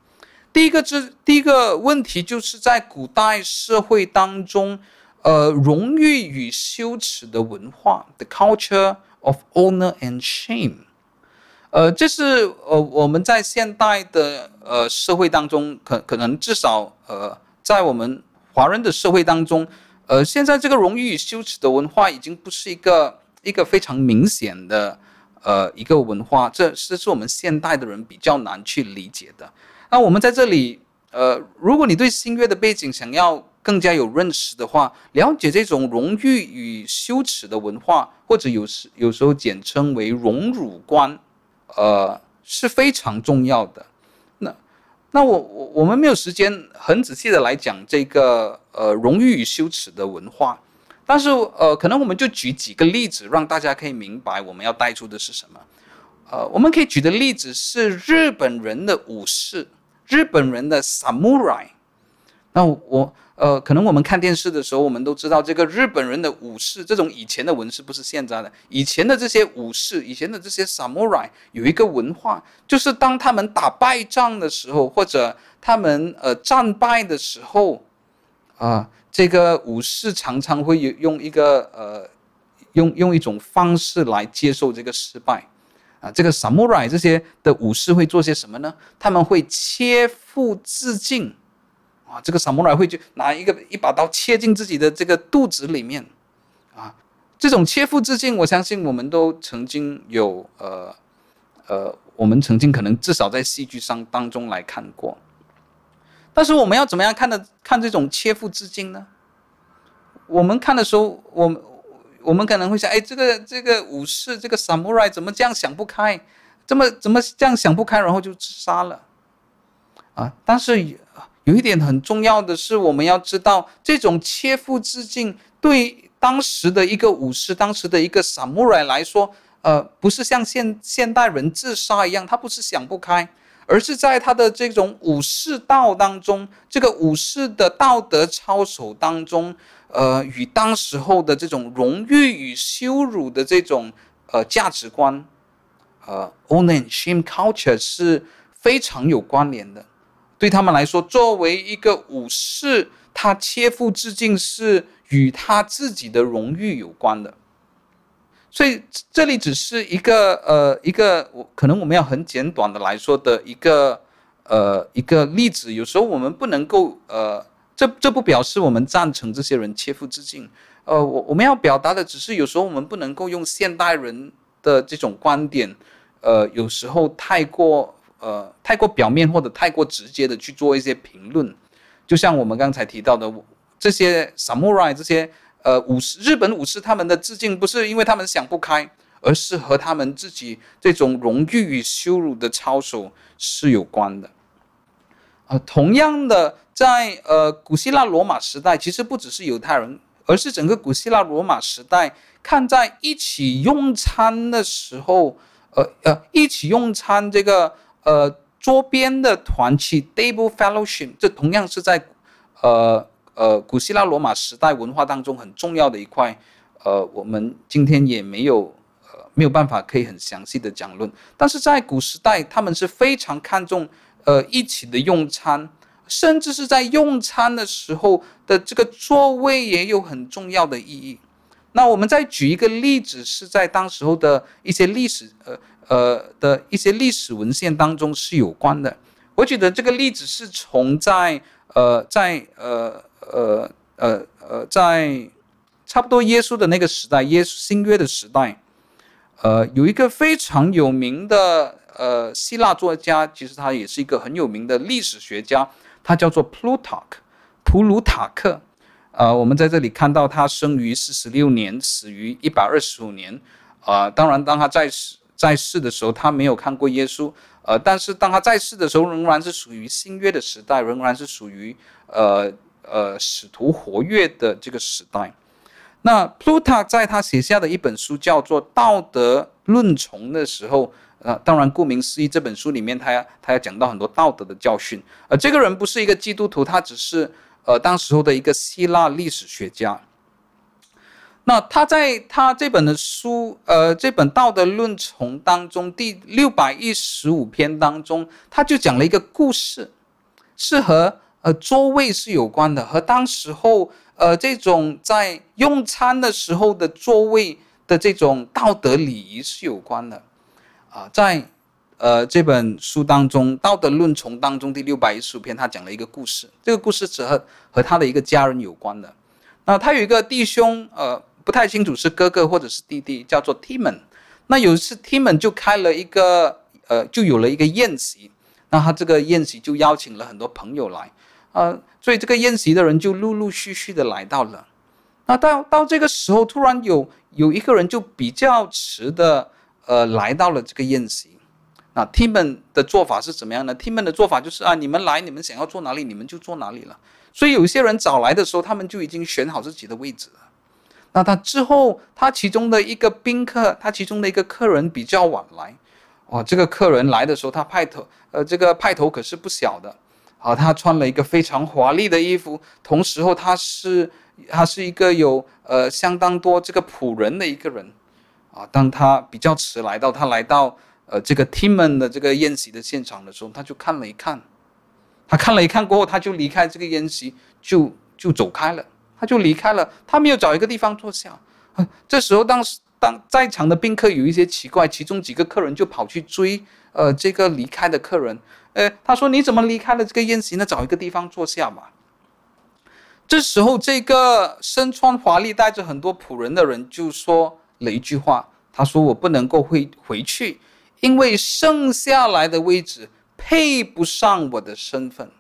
第一个是第一个问题，就是在古代社会当中，呃，荣誉与羞耻的文化，the culture of honor and shame，呃，这是呃我们在现代的呃社会当中，可可能至少呃在我们华人的社会当中，呃，现在这个荣誉与羞耻的文化已经不是一个一个非常明显的呃一个文化，这这是我们现代的人比较难去理解的。那我们在这里，呃，如果你对新月的背景想要更加有认识的话，了解这种荣誉与羞耻的文化，或者有时有时候简称为荣辱观，呃，是非常重要的。那我我我们没有时间很仔细的来讲这个呃荣誉与羞耻的文化，但是呃，可能我们就举几个例子，让大家可以明白我们要带出的是什么。呃，我们可以举的例子是日本人的武士。日本人的 samurai，那我呃，可能我们看电视的时候，我们都知道这个日本人的武士，这种以前的文士不是现在的，以前的这些武士，以前的这些 samurai 有一个文化，就是当他们打败仗的时候，或者他们呃战败的时候，啊、这个武士常常会用一个呃，用用一种方式来接受这个失败。啊，这个 samurai 这些的武士会做些什么呢？他们会切腹自尽，啊，这个 samurai 会去拿一个一把刀切进自己的这个肚子里面，啊，这种切腹自尽，我相信我们都曾经有，呃，呃，我们曾经可能至少在戏剧上当中来看过，但是我们要怎么样看的看这种切腹自尽呢？我们看的时候，我们。我们可能会想，哎，这个这个武士，这个 samurai 怎么这样想不开？怎么怎么这样想不开，然后就自杀了？啊！但是有一点很重要的是，我们要知道，这种切腹自尽对当时的一个武士，当时的一个 samurai 来说，呃，不是像现现代人自杀一样，他不是想不开，而是在他的这种武士道当中，这个武士的道德操守当中。呃，与当时候的这种荣誉与羞辱的这种呃价值观，呃，honor and shame culture 是非常有关联的。对他们来说，作为一个武士，他切腹自尽是与他自己的荣誉有关的。所以这里只是一个呃一个我可能我们要很简短的来说的一个呃一个例子。有时候我们不能够呃。这这不表示我们赞成这些人切腹自尽，呃，我我们要表达的只是有时候我们不能够用现代人的这种观点，呃，有时候太过呃太过表面或者太过直接的去做一些评论，就像我们刚才提到的这些 samurai 这些呃武士日本武士他们的自尽不是因为他们想不开，而是和他们自己这种荣誉与羞辱的操守是有关的，呃，同样的。在呃古希腊罗马时代，其实不只是犹太人，而是整个古希腊罗马时代，看在一起用餐的时候，呃呃，一起用餐这个呃桌边的团契 table fellowship，这同样是在呃呃古希腊罗马时代文化当中很重要的一块，呃，我们今天也没有呃没有办法可以很详细的讲论，但是在古时代，他们是非常看重呃一起的用餐。甚至是在用餐的时候的这个座位也有很重要的意义。那我们再举一个例子，是在当时候的一些历史，呃呃的一些历史文献当中是有关的。我觉得这个例子是从在呃在呃呃呃呃在差不多耶稣的那个时代，耶稣新约的时代，呃有一个非常有名的呃希腊作家，其实他也是一个很有名的历史学家。他叫做 Plutarch，普鲁塔克，呃，我们在这里看到他生于四十六年，死于一百二十五年，啊、呃，当然，当他在世在世的时候，他没有看过耶稣，呃，但是当他在世的时候，仍然是属于新约的时代，仍然是属于呃呃使徒活跃的这个时代。那 Pluta 在他写下的一本书叫做《道德论丛》的时候，呃，当然顾名思义，这本书里面他要他要讲到很多道德的教训。呃，这个人不是一个基督徒，他只是呃当时候的一个希腊历史学家。那他在他这本的书，呃，这本《道德论丛》当中第六百一十五篇当中，他就讲了一个故事，是和呃座位是有关的，和当时候。呃，这种在用餐的时候的座位的这种道德礼仪是有关的，啊，在呃这本书当中，《道德论丛》当中第六百一十五篇，他讲了一个故事，这个故事是和和他的一个家人有关的。那他有一个弟兄，呃，不太清楚是哥哥或者是弟弟，叫做 Timon。那有一次 Timon 就开了一个，呃，就有了一个宴席，那他这个宴席就邀请了很多朋友来。呃，所以这个宴席的人就陆陆续续的来到了。那到到这个时候，突然有有一个人就比较迟的，呃，来到了这个宴席。啊 Timon 的做法是怎么样呢？Timon 的做法就是啊，你们来，你们想要坐哪里，你们就坐哪里了。所以有些人早来的时候，他们就已经选好自己的位置了。那他之后，他其中的一个宾客，他其中的一个客人比较晚来。哦，这个客人来的时候，他派头，呃，这个派头可是不小的。啊，他穿了一个非常华丽的衣服，同时候他是他是一个有呃相当多这个仆人的一个人，啊，当他比较迟来到，他来到呃这个 Timon 的这个宴席的现场的时候，他就看了一看，他看了一看过后，他就离开这个宴席，就就走开了，他就离开了，他没有找一个地方坐下。这时候当时当在场的宾客有一些奇怪，其中几个客人就跑去追呃这个离开的客人。呃，他说：“你怎么离开了这个宴席呢？找一个地方坐下吧。”这时候，这个身穿华丽、带着很多仆人的人就说了一句话：“他说我不能够回回去，因为剩下来的位置配不上我的身份。”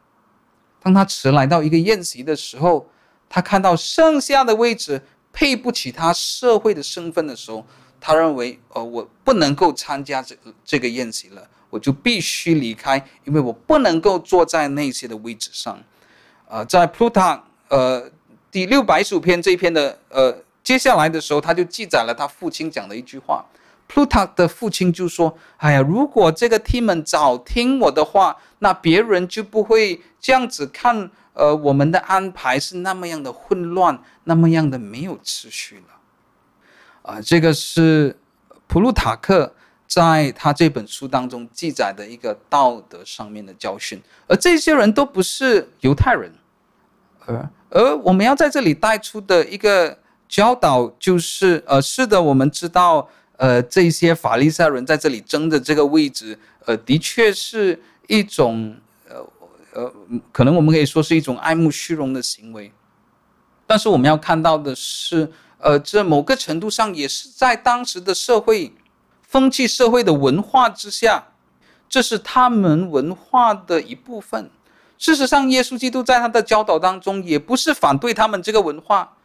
当他迟来到一个宴席的时候，他看到剩下的位置配不起他社会的身份的时候，他认为：“呃，我不能够参加这个这个宴席了。”我就必须离开，因为我不能够坐在那些的位置上。呃，在 Pluto，呃第六百一十五篇这篇的呃接下来的时候，他就记载了他父亲讲的一句话。Plutarch 的父亲就说：“哎呀，如果这个 Timon 早听我的话，那别人就不会这样子看。呃，我们的安排是那么样的混乱，那么样的没有秩序了。”啊，这个是普鲁塔克。在他这本书当中记载的一个道德上面的教训，而这些人都不是犹太人，而而我们要在这里带出的一个教导就是，呃，是的，我们知道，呃，这些法利赛人在这里争的这个位置，呃，的确是一种，呃呃，可能我们可以说是一种爱慕虚荣的行为，但是我们要看到的是，呃，这某个程度上也是在当时的社会。风气社会的文化之下，这是他们文化的一部分。事实上，耶稣基督在他的教导当中，也不是反对他们这个文化，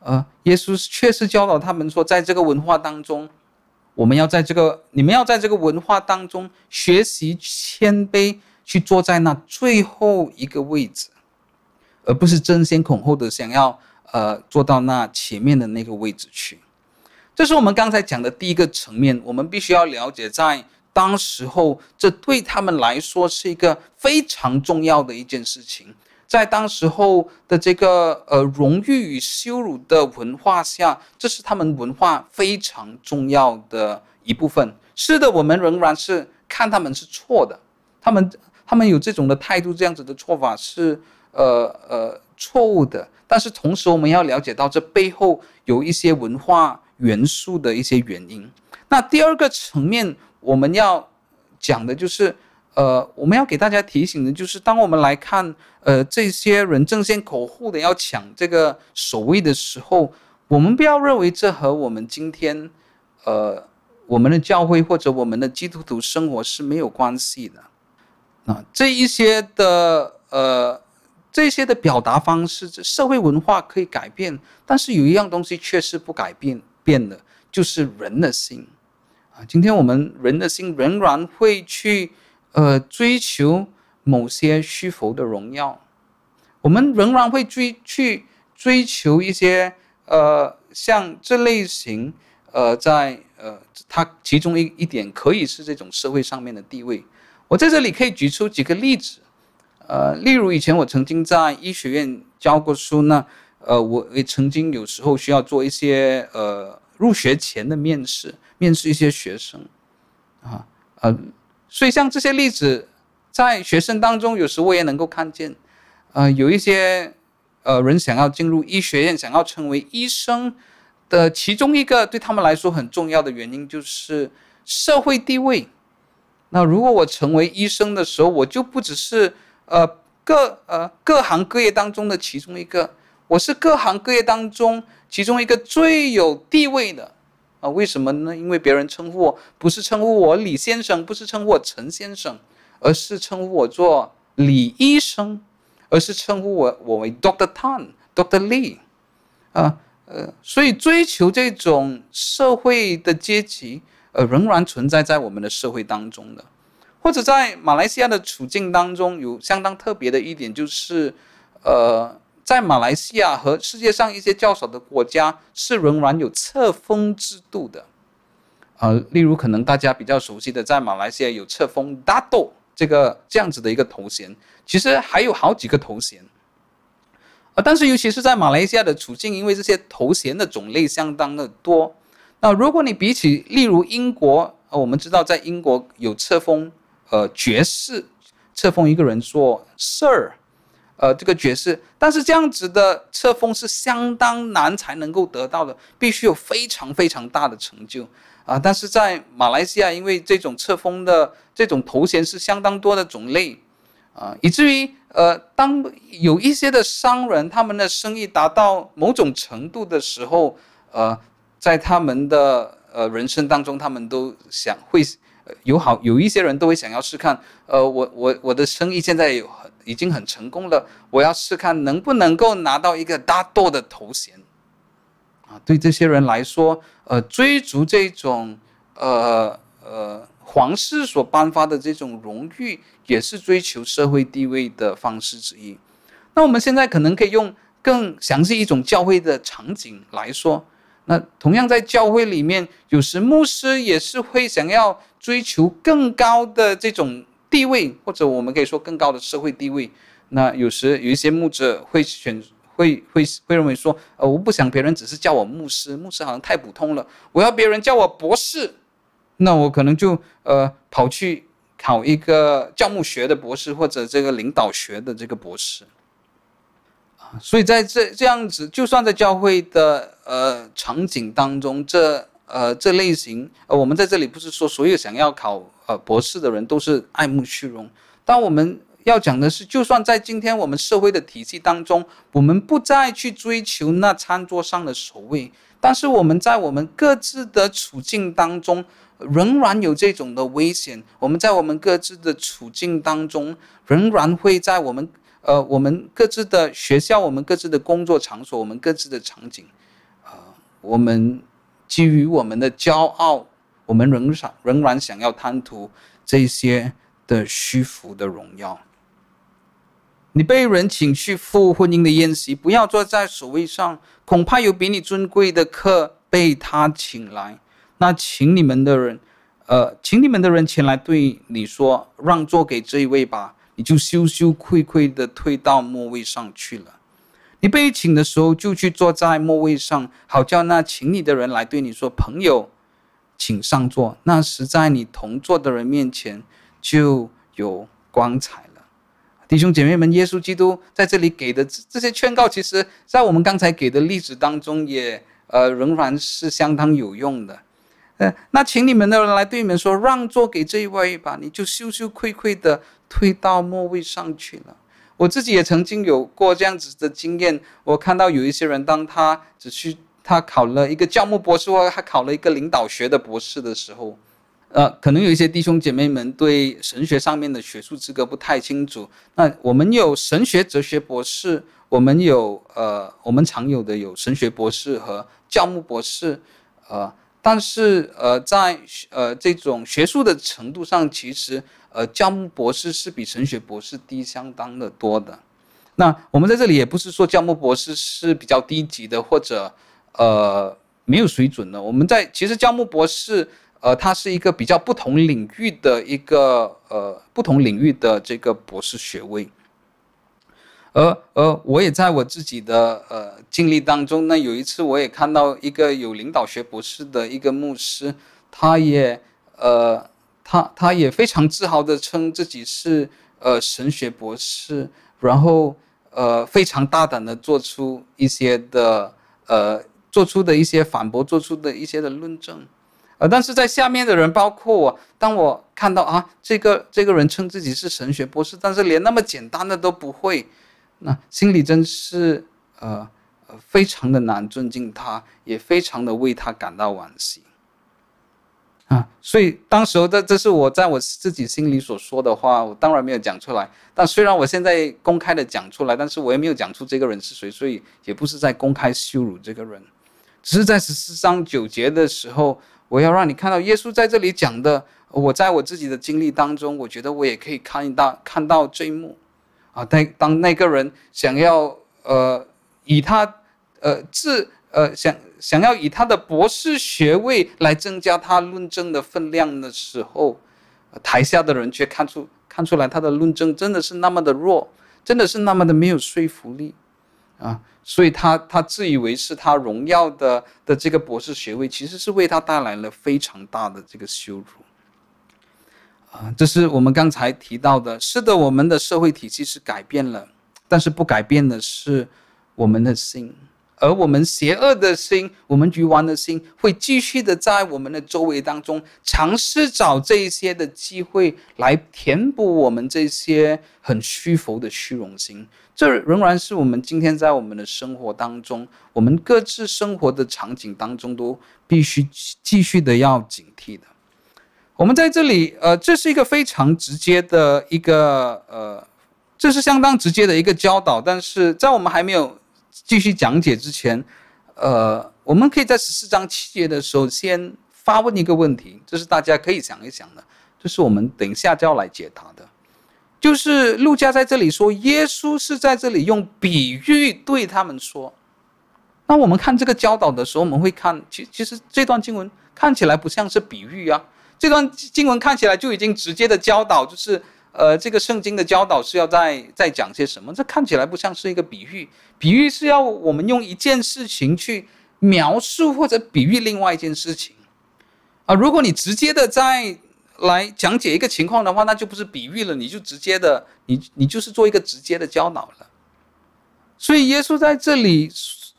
呃，耶稣确实教导他们说，在这个文化当中，我们要在这个，你们要在这个文化当中学习谦卑，去坐在那最后一个位置，而不是争先恐后的想要呃坐到那前面的那个位置去。这是我们刚才讲的第一个层面，我们必须要了解，在当时候，这对他们来说是一个非常重要的一件事情。在当时候的这个呃荣誉与羞辱的文化下，这是他们文化非常重要的一部分。是的，我们仍然是看他们是错的，他们他们有这种的态度，这样子的做法是呃呃错误的。但是同时，我们要了解到这背后有一些文化。元素的一些原因。那第二个层面，我们要讲的就是，呃，我们要给大家提醒的就是，当我们来看，呃，这些人争先恐后的要抢这个首位的时候，我们不要认为这和我们今天，呃，我们的教会或者我们的基督徒生活是没有关系的。啊，这一些的，呃，这些的表达方式，这社会文化可以改变，但是有一样东西却是不改变。变的就是人的心，啊，今天我们人的心仍然会去，呃，追求某些虚浮的荣耀，我们仍然会追去追求一些，呃，像这类型，呃，在呃，它其中一一点可以是这种社会上面的地位。我在这里可以举出几个例子，呃，例如以前我曾经在医学院教过书呢，呃，我也曾经有时候需要做一些呃入学前的面试，面试一些学生，啊，呃，所以像这些例子，在学生当中，有时我也能够看见，呃，有一些呃人想要进入医学院，想要成为医生的其中一个对他们来说很重要的原因就是社会地位。那如果我成为医生的时候，我就不只是呃各呃各行各业当中的其中一个，我是各行各业当中其中一个最有地位的啊？为什么呢？因为别人称呼我不是称呼我李先生，不是称呼我陈先生，而是称呼我做李医生，而是称呼我我为 Doctor Tan、Doctor Lee 啊呃，所以追求这种社会的阶级。呃，仍然存在在我们的社会当中的，或者在马来西亚的处境当中，有相当特别的一点，就是，呃，在马来西亚和世界上一些较少的国家是仍然有册封制度的，呃，例如可能大家比较熟悉的，在马来西亚有册封 Dato 这个这样子的一个头衔，其实还有好几个头衔，呃，但是尤其是在马来西亚的处境，因为这些头衔的种类相当的多。那如果你比起，例如英国，呃，我们知道在英国有册封，呃，爵士，册封一个人做 Sir，呃，这个爵士，但是这样子的册封是相当难才能够得到的，必须有非常非常大的成就啊。但是在马来西亚，因为这种册封的这种头衔是相当多的种类啊，以至于呃，当有一些的商人他们的生意达到某种程度的时候，呃。在他们的呃人生当中，他们都想会有好有一些人都会想要试看，呃，我我我的生意现在有很已经很成功了，我要试看能不能够拿到一个大多的头衔，啊，对这些人来说，呃，追逐这种呃呃皇室所颁发的这种荣誉，也是追求社会地位的方式之一。那我们现在可能可以用更详细一种教会的场景来说。那同样在教会里面，有时牧师也是会想要追求更高的这种地位，或者我们可以说更高的社会地位。那有时有一些牧者会选，会会会认为说，呃，我不想别人只是叫我牧师，牧师好像太普通了，我要别人叫我博士，那我可能就呃跑去考一个教牧学的博士，或者这个领导学的这个博士。所以在这这样子，就算在教会的呃场景当中，这呃这类型，呃我们在这里不是说所有想要考呃博士的人都是爱慕虚荣，但我们要讲的是，就算在今天我们社会的体系当中，我们不再去追求那餐桌上的首位，但是我们在我们各自的处境当中，仍然有这种的危险。我们在我们各自的处境当中，仍然会在我们。呃，我们各自的学校，我们各自的工作场所，我们各自的场景，呃，我们基于我们的骄傲，我们仍然仍然想要贪图这些的虚浮的荣耀。你被人请去赴婚姻的宴席，不要坐在首位上，恐怕有比你尊贵的客被他请来。那请你们的人，呃，请你们的人前来对你说，让座给这一位吧。你就羞羞愧愧地退到末位上去了。你被请的时候，就去坐在末位上，好叫那请你的人来对你说：“朋友，请上座。”那时在你同坐的人面前就有光彩了。弟兄姐妹们，耶稣基督在这里给的这些劝告，其实在我们刚才给的例子当中也，呃仍然是相当有用的。呃，那请你们的人来对你们说：“让座给这一位吧。”你就羞羞愧愧地。退到末位上去了。我自己也曾经有过这样子的经验。我看到有一些人，当他只需他考了一个教牧博士，或他考了一个领导学的博士的时候，呃，可能有一些弟兄姐妹们对神学上面的学术资格不太清楚。那我们有神学哲学博士，我们有呃，我们常有的有神学博士和教牧博士，呃，但是呃，在呃这种学术的程度上，其实。呃，教牧博士是比神学博士低相当的多的。那我们在这里也不是说教牧博士是比较低级的，或者呃没有水准的。我们在其实教牧博士，呃，他是一个比较不同领域的一个呃不同领域的这个博士学位。而而我也在我自己的呃经历当中，那有一次我也看到一个有领导学博士的一个牧师，他也呃他他也非常自豪的称自己是呃神学博士，然后呃非常大胆的做出一些的呃做出的一些反驳，做出的一些的论证，呃但是在下面的人，包括我，当我看到啊这个这个人称自己是神学博士，但是连那么简单的都不会。那心里真是呃呃非常的难尊敬他，也非常的为他感到惋惜啊。所以当时候的这是我在我自己心里所说的话，我当然没有讲出来。但虽然我现在公开的讲出来，但是我也没有讲出这个人是谁，所以也不是在公开羞辱这个人，只是在十四章九节的时候，我要让你看到耶稣在这里讲的。我在我自己的经历当中，我觉得我也可以看到看到这一幕。啊，当当那个人想要呃以他呃自呃想想要以他的博士学位来增加他论证的分量的时候，台下的人却看出看出来他的论证真的是那么的弱，真的是那么的没有说服力啊，所以他他自以为是他荣耀的的这个博士学位，其实是为他带来了非常大的这个羞辱。啊，这是我们刚才提到的。是的，我们的社会体系是改变了，但是不改变的是我们的心，而我们邪恶的心，我们愚顽的心，会继续的在我们的周围当中尝试找这一些的机会来填补我们这些很虚浮的虚荣心。这仍然是我们今天在我们的生活当中，我们各自生活的场景当中都必须继续的要警惕的。我们在这里，呃，这是一个非常直接的一个，呃，这是相当直接的一个教导。但是在我们还没有继续讲解之前，呃，我们可以在十四章七节的时候先发问一个问题，这是大家可以想一想的，这是我们等一下就要来解答的。就是路加在这里说，耶稣是在这里用比喻对他们说。那我们看这个教导的时候，我们会看，其其实这段经文看起来不像是比喻啊。这段经文看起来就已经直接的教导，就是呃，这个圣经的教导是要在在讲些什么？这看起来不像是一个比喻，比喻是要我们用一件事情去描述或者比喻另外一件事情啊。如果你直接的再来讲解一个情况的话，那就不是比喻了，你就直接的，你你就是做一个直接的教导了。所以耶稣在这里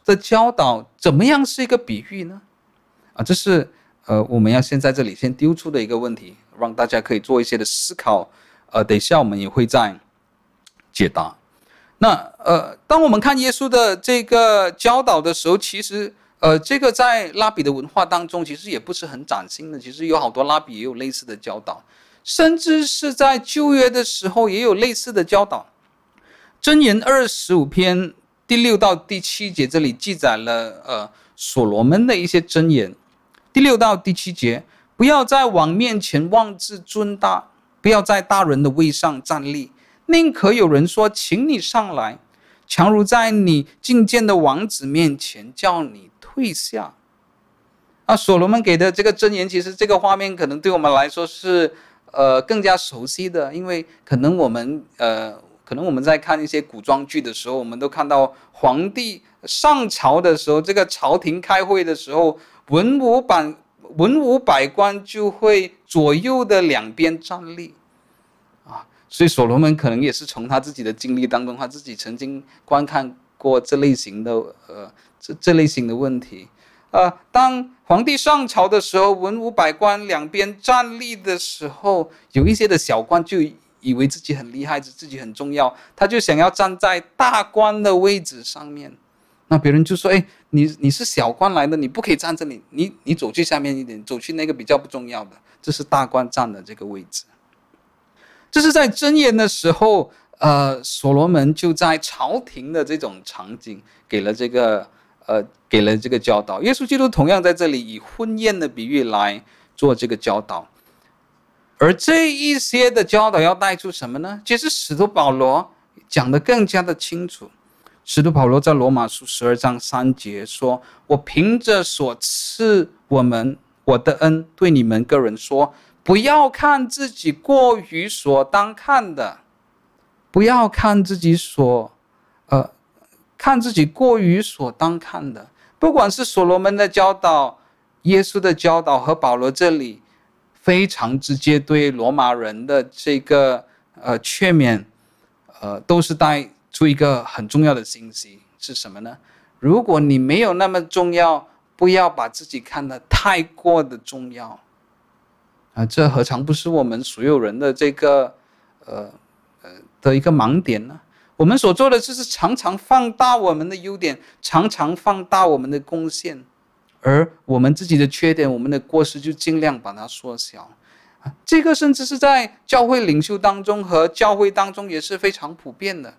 的教导怎么样是一个比喻呢？啊，这是。呃，我们要先在这里先丢出的一个问题，让大家可以做一些的思考。呃，等一下我们也会再解答。那呃，当我们看耶稣的这个教导的时候，其实呃，这个在拉比的文化当中，其实也不是很崭新的。其实有好多拉比也有类似的教导，甚至是在旧约的时候也有类似的教导。箴言二十五篇第六到第七节这里记载了呃所罗门的一些箴言。第六到第七节，不要在王面前妄自尊大，不要在大人的位上站立，宁可有人说，请你上来，强如在你觐见的王子面前叫你退下。啊，所罗门给的这个箴言，其实这个画面可能对我们来说是呃更加熟悉的，因为可能我们呃可能我们在看一些古装剧的时候，我们都看到皇帝上朝的时候，这个朝廷开会的时候。文武百文武百官就会左右的两边站立，啊，所以所罗门可能也是从他自己的经历当中，他自己曾经观看过这类型的呃这这类型的问题，呃，当皇帝上朝的时候，文武百官两边站立的时候，有一些的小官就以为自己很厉害，自己很重要，他就想要站在大官的位置上面。那别人就说：“哎，你你是小官来的，你不可以站这里，你你走去下面一点，走去那个比较不重要的，这是大官站的这个位置。”这是在箴言的时候，呃，所罗门就在朝廷的这种场景给了这个呃给了这个教导。耶稣基督同样在这里以婚宴的比喻来做这个教导，而这一些的教导要带出什么呢？其实使徒保罗讲得更加的清楚。使徒保罗在罗马书十二章三节说：“我凭着所赐我们我的恩，对你们个人说，不要看自己过于所当看的，不要看自己所，呃，看自己过于所当看的。不管是所罗门的教导、耶稣的教导和保罗这里非常直接对罗马人的这个呃劝勉，呃，都是带。”出一个很重要的信息是什么呢？如果你没有那么重要，不要把自己看得太过的重要啊！这何尝不是我们所有人的这个呃呃的一个盲点呢？我们所做的就是常常放大我们的优点，常常放大我们的贡献，而我们自己的缺点、我们的过失就尽量把它缩小啊！这个甚至是在教会领袖当中和教会当中也是非常普遍的。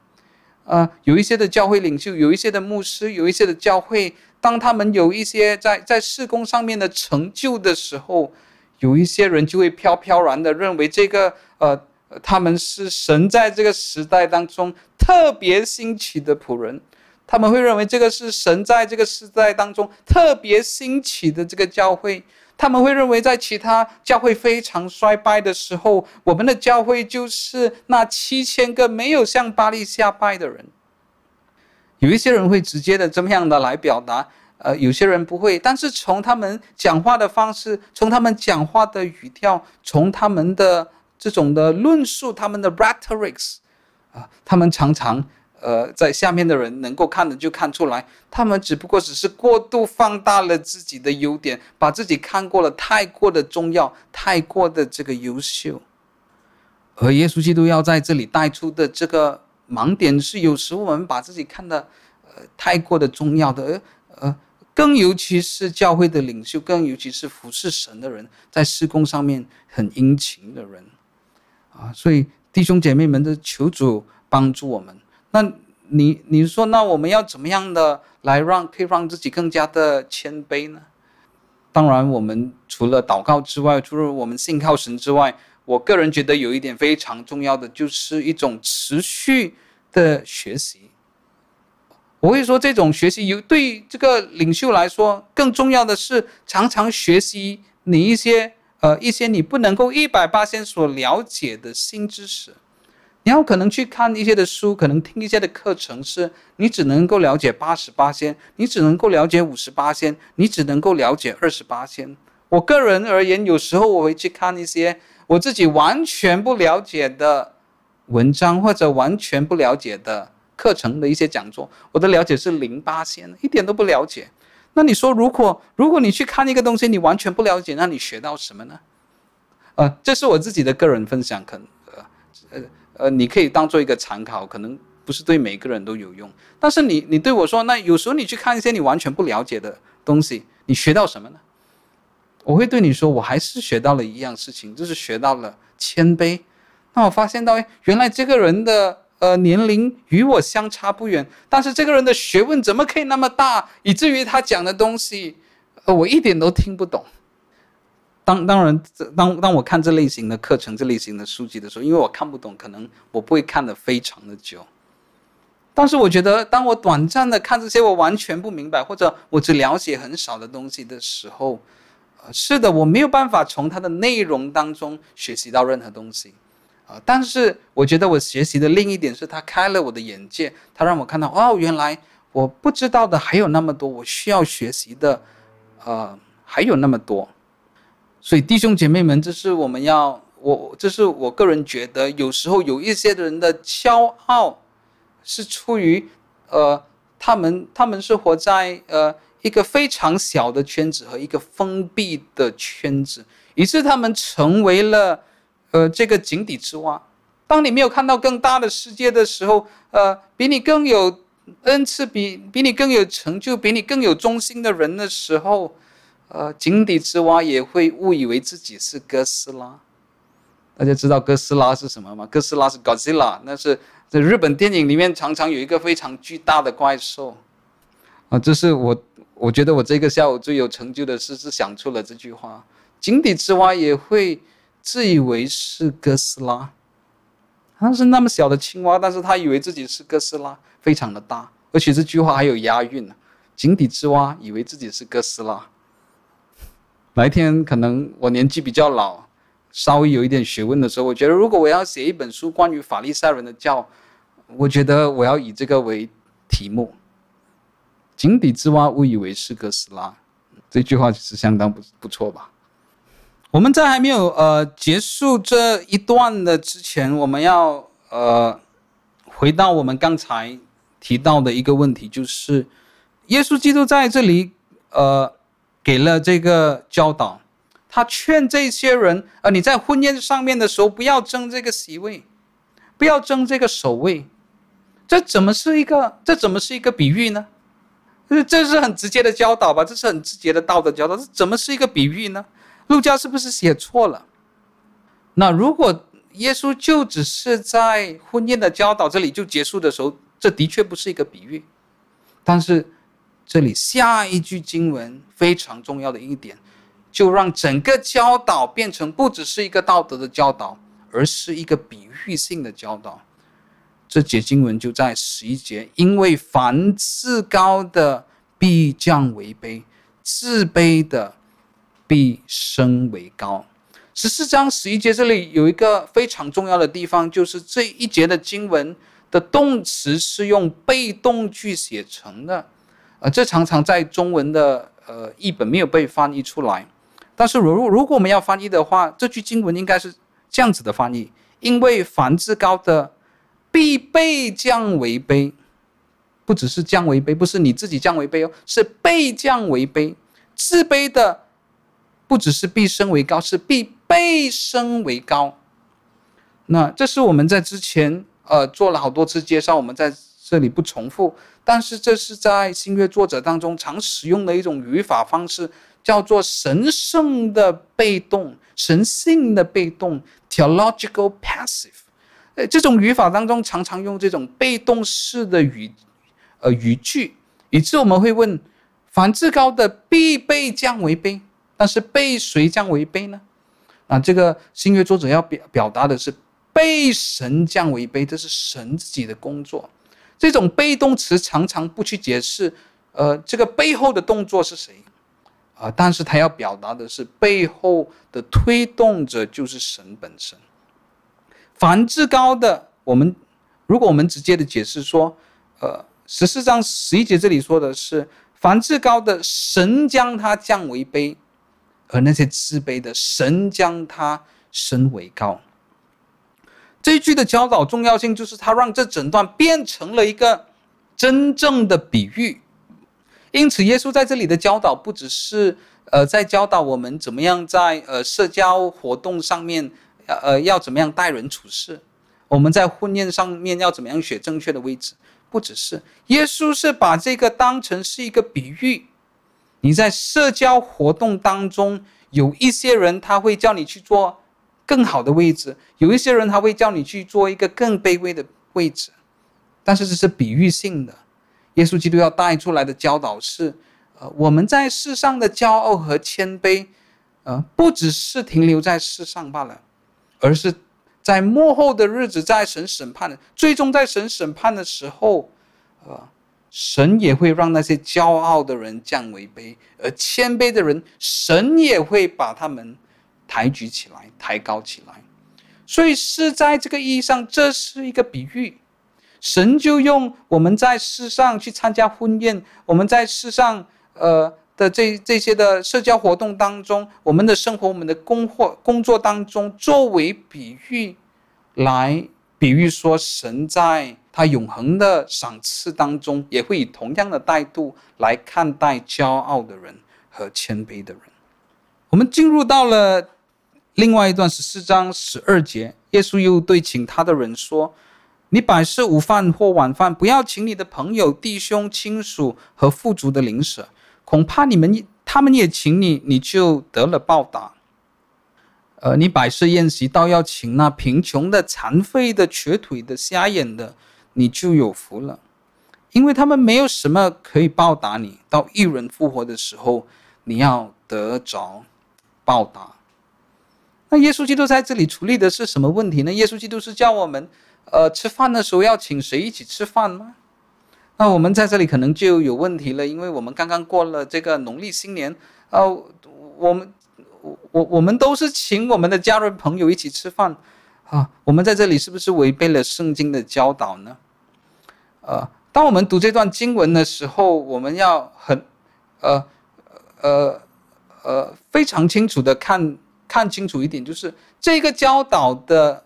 呃，有一些的教会领袖，有一些的牧师，有一些的教会，当他们有一些在在事工上面的成就的时候，有一些人就会飘飘然的认为这个呃，他们是神在这个时代当中特别兴起的仆人，他们会认为这个是神在这个时代当中特别兴起的这个教会。他们会认为，在其他教会非常衰败的时候，我们的教会就是那七千个没有向巴力下拜的人。有一些人会直接的这么样的来表达，呃，有些人不会。但是从他们讲话的方式，从他们讲话的语调，从他们的这种的论述，他们的 rhetorics，啊，他们常常。呃，在下面的人能够看的就看出来，他们只不过只是过度放大了自己的优点，把自己看过了太过的重要，太过的这个优秀。而耶稣基督要在这里带出的这个盲点是，有时我们把自己看的呃太过的重要的，呃呃，更尤其是教会的领袖，更尤其是服侍神的人，在事工上面很殷勤的人，啊，所以弟兄姐妹们的求主帮助我们。那你你说，那我们要怎么样的来让可以让自己更加的谦卑呢？当然，我们除了祷告之外，除了我们信靠神之外，我个人觉得有一点非常重要的，就是一种持续的学习。我会说，这种学习有对这个领袖来说，更重要的是常常学习你一些呃一些你不能够一百八先所了解的新知识。你要可能去看一些的书，可能听一些的课程，是你只能够了解八十八仙，你只能够了解五十八仙，你只能够了解二十八仙。我个人而言，有时候我会去看一些我自己完全不了解的文章，或者完全不了解的课程的一些讲座，我的了解是零八仙，一点都不了解。那你说，如果如果你去看一个东西，你完全不了解，那你学到什么呢？呃，这是我自己的个人分享，可能呃呃。呃，你可以当做一个参考，可能不是对每个人都有用。但是你，你对我说，那有时候你去看一些你完全不了解的东西，你学到什么呢？我会对你说，我还是学到了一样事情，就是学到了谦卑。那我发现到，原来这个人的呃年龄与我相差不远，但是这个人的学问怎么可以那么大，以至于他讲的东西，呃，我一点都听不懂。当当然，当当我看这类型的课程、这类型的书籍的时候，因为我看不懂，可能我不会看得非常的久。但是我觉得，当我短暂的看这些我完全不明白或者我只了解很少的东西的时候，呃，是的，我没有办法从它的内容当中学习到任何东西，啊，但是我觉得我学习的另一点是，它开了我的眼界，它让我看到，哦，原来我不知道的还有那么多，我需要学习的，呃，还有那么多。所以弟兄姐妹们，这是我们要我，这是我个人觉得，有时候有一些人的骄傲，是出于，呃，他们他们是活在呃一个非常小的圈子和一个封闭的圈子，以致他们成为了，呃，这个井底之蛙。当你没有看到更大的世界的时候，呃，比你更有恩赐，比比你更有成就，比你更有忠心的人的时候。呃，井底之蛙也会误以为自己是哥斯拉。大家知道哥斯拉是什么吗？哥斯拉是 Godzilla，那是在日本电影里面常常有一个非常巨大的怪兽。啊，这是我我觉得我这个下午最有成就的事是想出了这句话。井底之蛙也会自以为是哥斯拉，他是那么小的青蛙，但是他以为自己是哥斯拉，非常的大。而且这句话还有押韵呢。井底之蛙以为自己是哥斯拉。哪一天可能我年纪比较老，稍微有一点学问的时候，我觉得如果我要写一本书关于法利赛人的教，我觉得我要以这个为题目。井底之蛙误以为是哥斯拉，这句话其实相当不不错吧？我们在还没有呃结束这一段的之前，我们要呃回到我们刚才提到的一个问题，就是耶稣基督在这里呃给了这个教导，他劝这些人呃你在婚宴上面的时候不要争这个席位，不要争这个首位，这怎么是一个这怎么是一个比喻呢？这这是很直接的教导吧？这是很直接的道德教导，这怎么是一个比喻呢？路加是不是写错了？那如果耶稣就只是在婚宴的教导这里就结束的时候，这的确不是一个比喻。但是这里下一句经文非常重要的一点，就让整个教导变成不只是一个道德的教导，而是一个比喻性的教导。这节经文就在十一节，因为凡自高的必降为卑，自卑的。必升为高。十四章十一节这里有一个非常重要的地方，就是这一节的经文的动词是用被动句写成的，呃，这常常在中文的呃译本没有被翻译出来。但是如如果我们要翻译的话，这句经文应该是这样子的翻译：因为凡自高的，必被降为卑。不只是降为卑，不是你自己降为卑哦，是被降为卑，自卑的。不只是必升为高，是必被升为高。那这是我们在之前呃做了好多次介绍，我们在这里不重复。但是这是在新约作者当中常使用的一种语法方式，叫做神圣的被动、神性的被动 （theological passive）。呃，这种语法当中常常用这种被动式的语呃语句，以致我们会问：凡自高的必被降为卑。但是被谁降为卑呢？啊，这个新约作者要表表达的是被神降为卑，这是神自己的工作。这种被动词常常不去解释，呃，这个背后的动作是谁啊？但是他要表达的是背后的推动者就是神本身。凡至高的，我们如果我们直接的解释说，呃，十四章十一节这里说的是凡至高的，神将他降为卑。而那些自卑的，神将他升为高。这一句的教导重要性，就是他让这整段变成了一个真正的比喻。因此，耶稣在这里的教导，不只是呃在教导我们怎么样在呃社交活动上面，呃要怎么样待人处事，我们在婚宴上面要怎么样选正确的位置，不只是耶稣是把这个当成是一个比喻。你在社交活动当中，有一些人他会叫你去做更好的位置，有一些人他会叫你去坐一个更卑微的位置，但是这是比喻性的。耶稣基督要带出来的教导是：呃，我们在世上的骄傲和谦卑，呃，不只是停留在世上罢了，而是在末后的日子，在神审判的，最终在神审判的时候，呃。神也会让那些骄傲的人降为卑，而谦卑的人，神也会把他们抬举起来，抬高起来。所以是在这个意义上，这是一个比喻。神就用我们在世上去参加婚宴，我们在世上呃的这这些的社交活动当中，我们的生活、我们的工或工作当中，作为比喻来比喻说神在。他永恒的赏赐当中，也会以同样的态度来看待骄傲的人和谦卑的人。我们进入到了另外一段十四章十二节，耶稣又对请他的人说：“你摆设午饭或晚饭，不要请你的朋友、弟兄、亲属和富足的邻舍，恐怕你们他们也请你，你就得了报答。呃，你摆设宴席，倒要请那贫穷的、残废的、瘸腿的、瞎眼的。”你就有福了，因为他们没有什么可以报答你。到一人复活的时候，你要得着报答。那耶稣基督在这里处理的是什么问题呢？耶稣基督是叫我们，呃，吃饭的时候要请谁一起吃饭吗？那我们在这里可能就有问题了，因为我们刚刚过了这个农历新年，呃，我们我我们都是请我们的家人朋友一起吃饭，啊，我们在这里是不是违背了圣经的教导呢？呃，当我们读这段经文的时候，我们要很，呃，呃，呃，非常清楚的看看清楚一点，就是这个教导的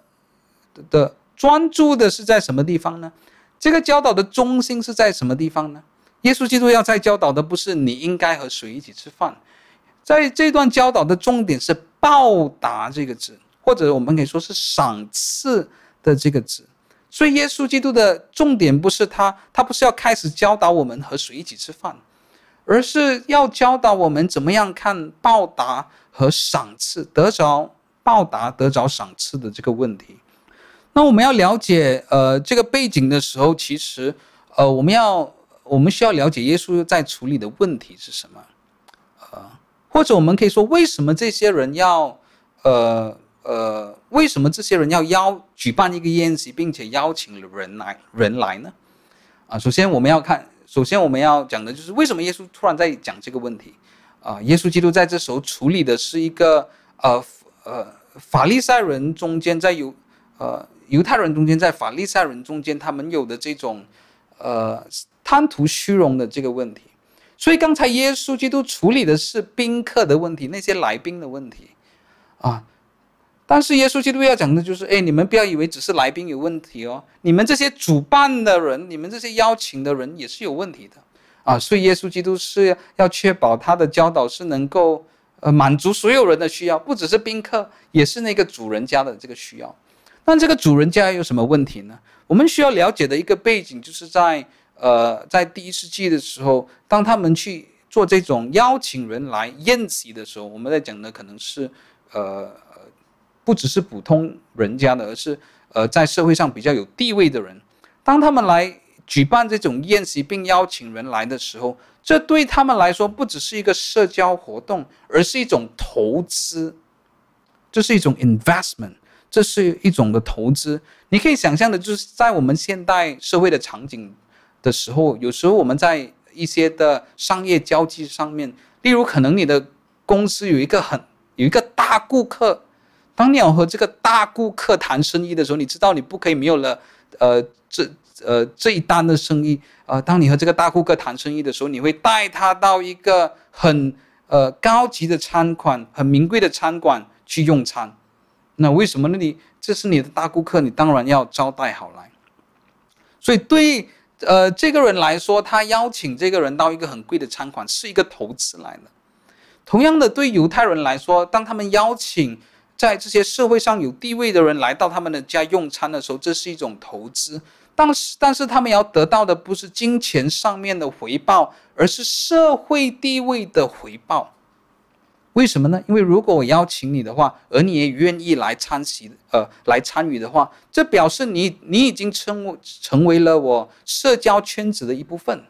的专注的是在什么地方呢？这个教导的中心是在什么地方呢？耶稣基督要在教导的不是你应该和谁一起吃饭，在这段教导的重点是报答这个字，或者我们可以说是赏赐的这个字。所以耶稣基督的重点不是他，他不是要开始教导我们和谁一起吃饭，而是要教导我们怎么样看报答和赏赐，得着报答、得着赏赐的这个问题。那我们要了解呃这个背景的时候，其实呃我们要我们需要了解耶稣在处理的问题是什么，呃或者我们可以说为什么这些人要呃呃为什么这些人要邀举办一个宴席，并且邀请人来人来呢？啊，首先我们要看，首先我们要讲的就是为什么耶稣突然在讲这个问题啊？耶稣基督在这时候处理的是一个呃呃法利赛人中间在犹呃。犹太人中间，在法利赛人中间，他们有的这种，呃，贪图虚荣的这个问题。所以刚才耶稣基督处理的是宾客的问题，那些来宾的问题，啊。但是耶稣基督要讲的就是，哎，你们不要以为只是来宾有问题哦，你们这些主办的人，你们这些邀请的人也是有问题的，啊。所以耶稣基督是要确保他的教导是能够，呃，满足所有人的需要，不只是宾客，也是那个主人家的这个需要。那这个主人家有什么问题呢？我们需要了解的一个背景，就是在呃，在第一世纪的时候，当他们去做这种邀请人来宴席的时候，我们在讲的可能是呃，不只是普通人家的，而是呃，在社会上比较有地位的人。当他们来举办这种宴席并邀请人来的时候，这对他们来说不只是一个社交活动，而是一种投资，这是一种 investment。这是一种的投资，你可以想象的，就是在我们现代社会的场景的时候，有时候我们在一些的商业交际上面，例如可能你的公司有一个很有一个大顾客，当你要和这个大顾客谈生意的时候，你知道你不可以没有了，呃，这呃这一单的生意，呃，当你和这个大顾客谈生意的时候，你会带他到一个很呃高级的餐馆、很名贵的餐馆去用餐。那为什么呢？你这是你的大顾客，你当然要招待好来。所以对呃这个人来说，他邀请这个人到一个很贵的餐馆，是一个投资来的。同样的，对犹太人来说，当他们邀请在这些社会上有地位的人来到他们的家用餐的时候，这是一种投资。但是，但是他们要得到的不是金钱上面的回报，而是社会地位的回报。为什么呢？因为如果我邀请你的话，而你也愿意来参席，呃，来参与的话，这表示你你已经成成为了我社交圈子的一部分，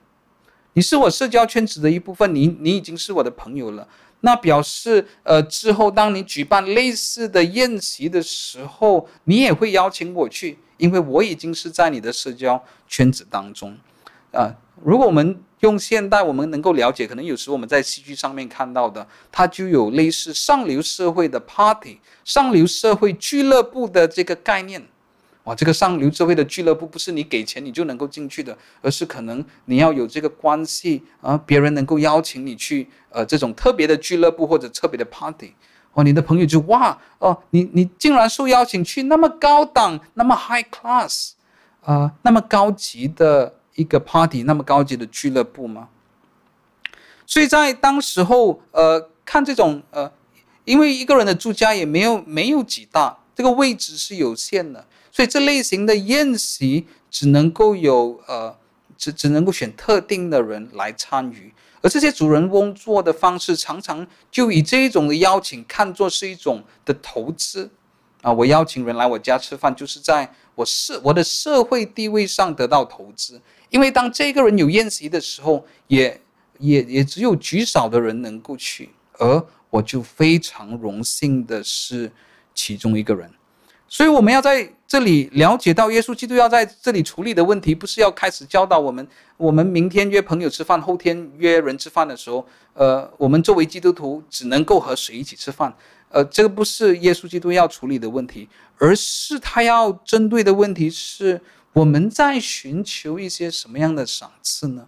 你是我社交圈子的一部分，你你已经是我的朋友了。那表示，呃，之后当你举办类似的宴席的时候，你也会邀请我去，因为我已经是在你的社交圈子当中，啊、如果我们。用现代我们能够了解，可能有时我们在戏剧上面看到的，它就有类似上流社会的 party、上流社会俱乐部的这个概念。哇，这个上流社会的俱乐部不是你给钱你就能够进去的，而是可能你要有这个关系啊，别人能够邀请你去呃这种特别的俱乐部或者特别的 party。哦，你的朋友就哇哦，你你竟然受邀请去那么高档、那么 high class 啊、呃，那么高级的。一个 party 那么高级的俱乐部吗？所以在当时候，呃，看这种呃，因为一个人的住家也没有没有几大，这个位置是有限的，所以这类型的宴席只能够有呃，只只能够选特定的人来参与，而这些主人翁做的方式常常就以这一种的邀请看作是一种的投资。啊，我邀请人来我家吃饭，就是在我社我的社会地位上得到投资。因为当这个人有宴席的时候，也也也只有极少的人能够去，而我就非常荣幸的是其中一个人，所以我们要在这里了解到，耶稣基督要在这里处理的问题，不是要开始教导我们，我们明天约朋友吃饭，后天约人吃饭的时候，呃，我们作为基督徒只能够和谁一起吃饭？呃，这个不是耶稣基督要处理的问题，而是他要针对的问题是，我们在寻求一些什么样的赏赐呢？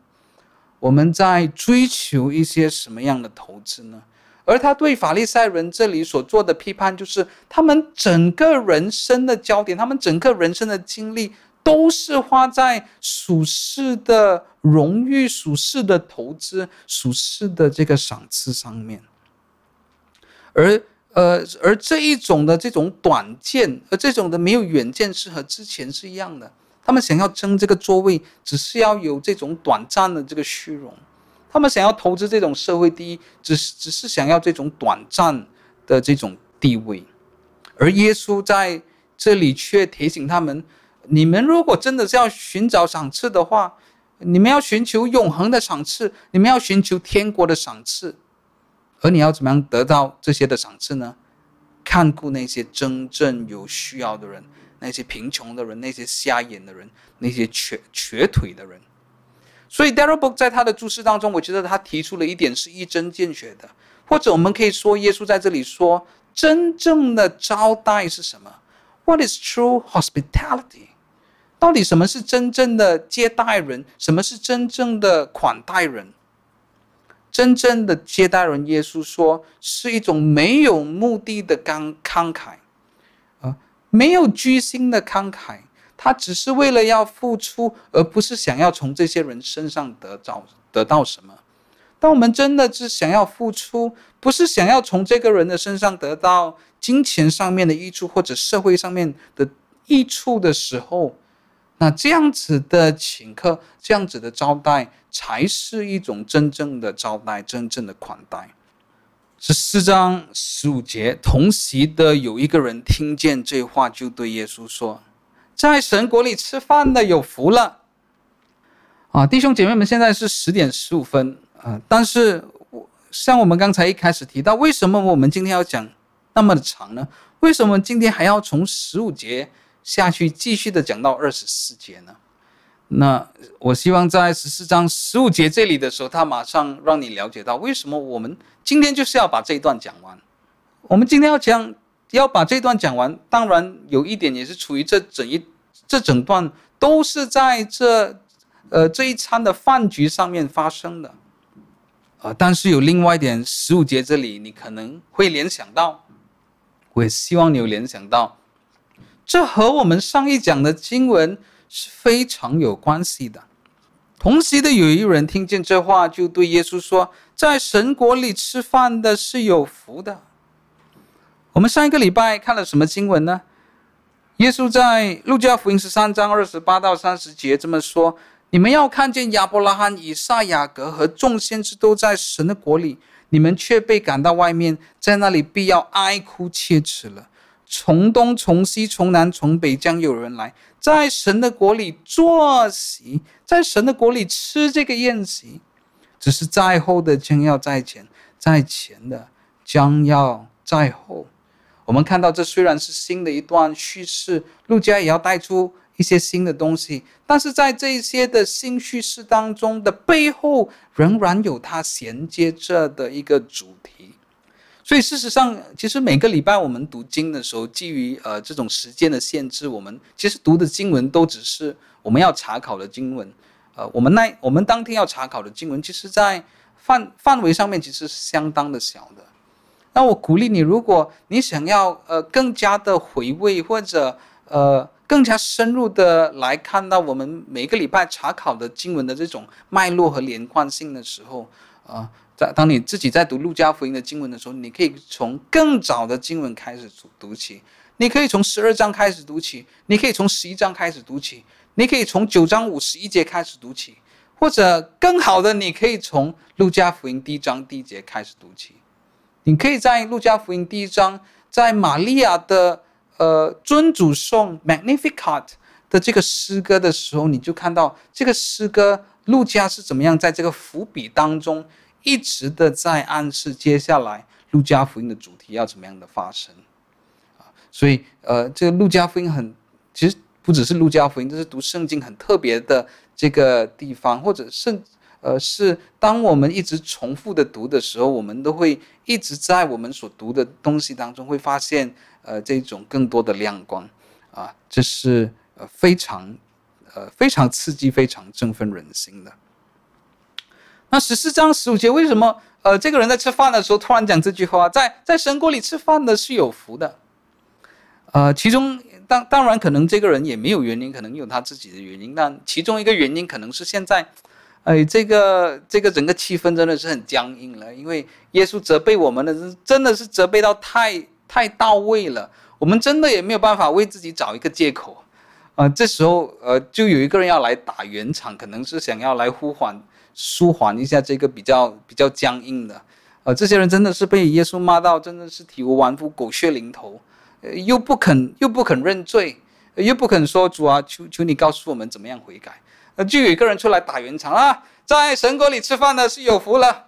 我们在追求一些什么样的投资呢？而他对法利赛人这里所做的批判，就是他们整个人生的焦点，他们整个人生的经历，都是花在属世的荣誉、属世的投资、属世的这个赏赐上面。而呃，而这一种的这种短见，而这种的没有远见，是和之前是一样的。他们想要争这个座位，只是要有这种短暂的这个虚荣。他们想要投资这种社会第一，只是只是想要这种短暂的这种地位，而耶稣在这里却提醒他们：你们如果真的是要寻找赏赐的话，你们要寻求永恒的赏赐，你们要寻求天国的赏赐，而你要怎么样得到这些的赏赐呢？看顾那些真正有需要的人，那些贫穷的人，那些瞎眼的人，那些瘸瘸腿的人。所以 Darrell Book 在他的注释当中，我觉得他提出了一点是一针见血的，或者我们可以说，耶稣在这里说，真正的招待是什么？What is true hospitality？到底什么是真正的接待人？什么是真正的款待人？真正的接待人，耶稣说是一种没有目的的慷慷慨，啊，没有居心的慷慨。他只是为了要付出，而不是想要从这些人身上得到得到什么。当我们真的是想要付出，不是想要从这个人的身上得到金钱上面的益处或者社会上面的益处的时候，那这样子的请客，这样子的招待，才是一种真正的招待，真正的款待。十四章十五节，同席的有一个人听见这话，就对耶稣说。在神国里吃饭的有福了，啊，弟兄姐妹们，现在是十点十五分啊，但是像我们刚才一开始提到，为什么我们今天要讲那么的长呢？为什么今天还要从十五节下去继续的讲到二十四节呢？那我希望在十四章十五节这里的时候，他马上让你了解到为什么我们今天就是要把这一段讲完。我们今天要讲。要把这段讲完，当然有一点也是处于这整一这整段都是在这呃这一餐的饭局上面发生的，啊、但是有另外一点，十五节这里你可能会联想到，我也希望你有联想到，这和我们上一讲的经文是非常有关系的。同席的有一人听见这话，就对耶稣说：“在神国里吃饭的是有福的。”我们上一个礼拜看了什么经文呢？耶稣在路加福音十三章二十八到三十节这么说：“你们要看见亚伯拉罕、以撒、雅各和众先知都在神的国里，你们却被赶到外面，在那里必要哀哭切齿了。从东、从西、从南、从北将有人来，在神的国里坐席，在神的国里吃这个宴席。只是在后的将要在前，在前的将要在后。”我们看到，这虽然是新的一段叙事，路加也要带出一些新的东西，但是在这些的新叙事当中的背后，仍然有它衔接着的一个主题。所以事实上，其实每个礼拜我们读经的时候，基于呃这种时间的限制，我们其实读的经文都只是我们要查考的经文。呃，我们那我们当天要查考的经文，其实在范范围上面其实是相当的小的。那我鼓励你，如果你想要呃更加的回味，或者呃更加深入的来看到我们每个礼拜查考的经文的这种脉络和连贯性的时候，啊，在当你自己在读路加福音的经文的时候，你可以从更早的经文开始读起，你可以从十二章开始读起，你可以从十一章开始读起，你可以从九章五十一节开始读起，或者更好的，你可以从路加福音第一章第一节开始读起。你可以在路加福音第一章，在玛利亚的呃尊主颂 Magnificat 的这个诗歌的时候，你就看到这个诗歌路加是怎么样在这个伏笔当中一直的在暗示接下来路加福音的主题要怎么样的发生啊。所以呃，这个路加福音很，其实不只是路加福音，这是读圣经很特别的这个地方，或者圣呃是当我们一直重复的读的时候，我们都会一直在我们所读的东西当中会发现呃这种更多的亮光啊，这是呃非常呃非常刺激、非常振奋人心的。那十四章十五节为什么？呃，这个人在吃饭的时候突然讲这句话，在在神国里吃饭的是有福的。呃，其中当当然可能这个人也没有原因，可能有他自己的原因。但其中一个原因可能是现在，哎，这个这个整个气氛真的是很僵硬了，因为耶稣责备我们的是真的是责备到太太到位了，我们真的也没有办法为自己找一个借口。呃，这时候呃，就有一个人要来打圆场，可能是想要来呼唤。舒缓一下这个比较比较僵硬的，呃，这些人真的是被耶稣骂到，真的是体无完肤，狗血淋头，又不肯又不肯认罪，又不肯说主啊，求求你告诉我们怎么样悔改，就有一个人出来打圆场啊，在神国里吃饭的是有福了。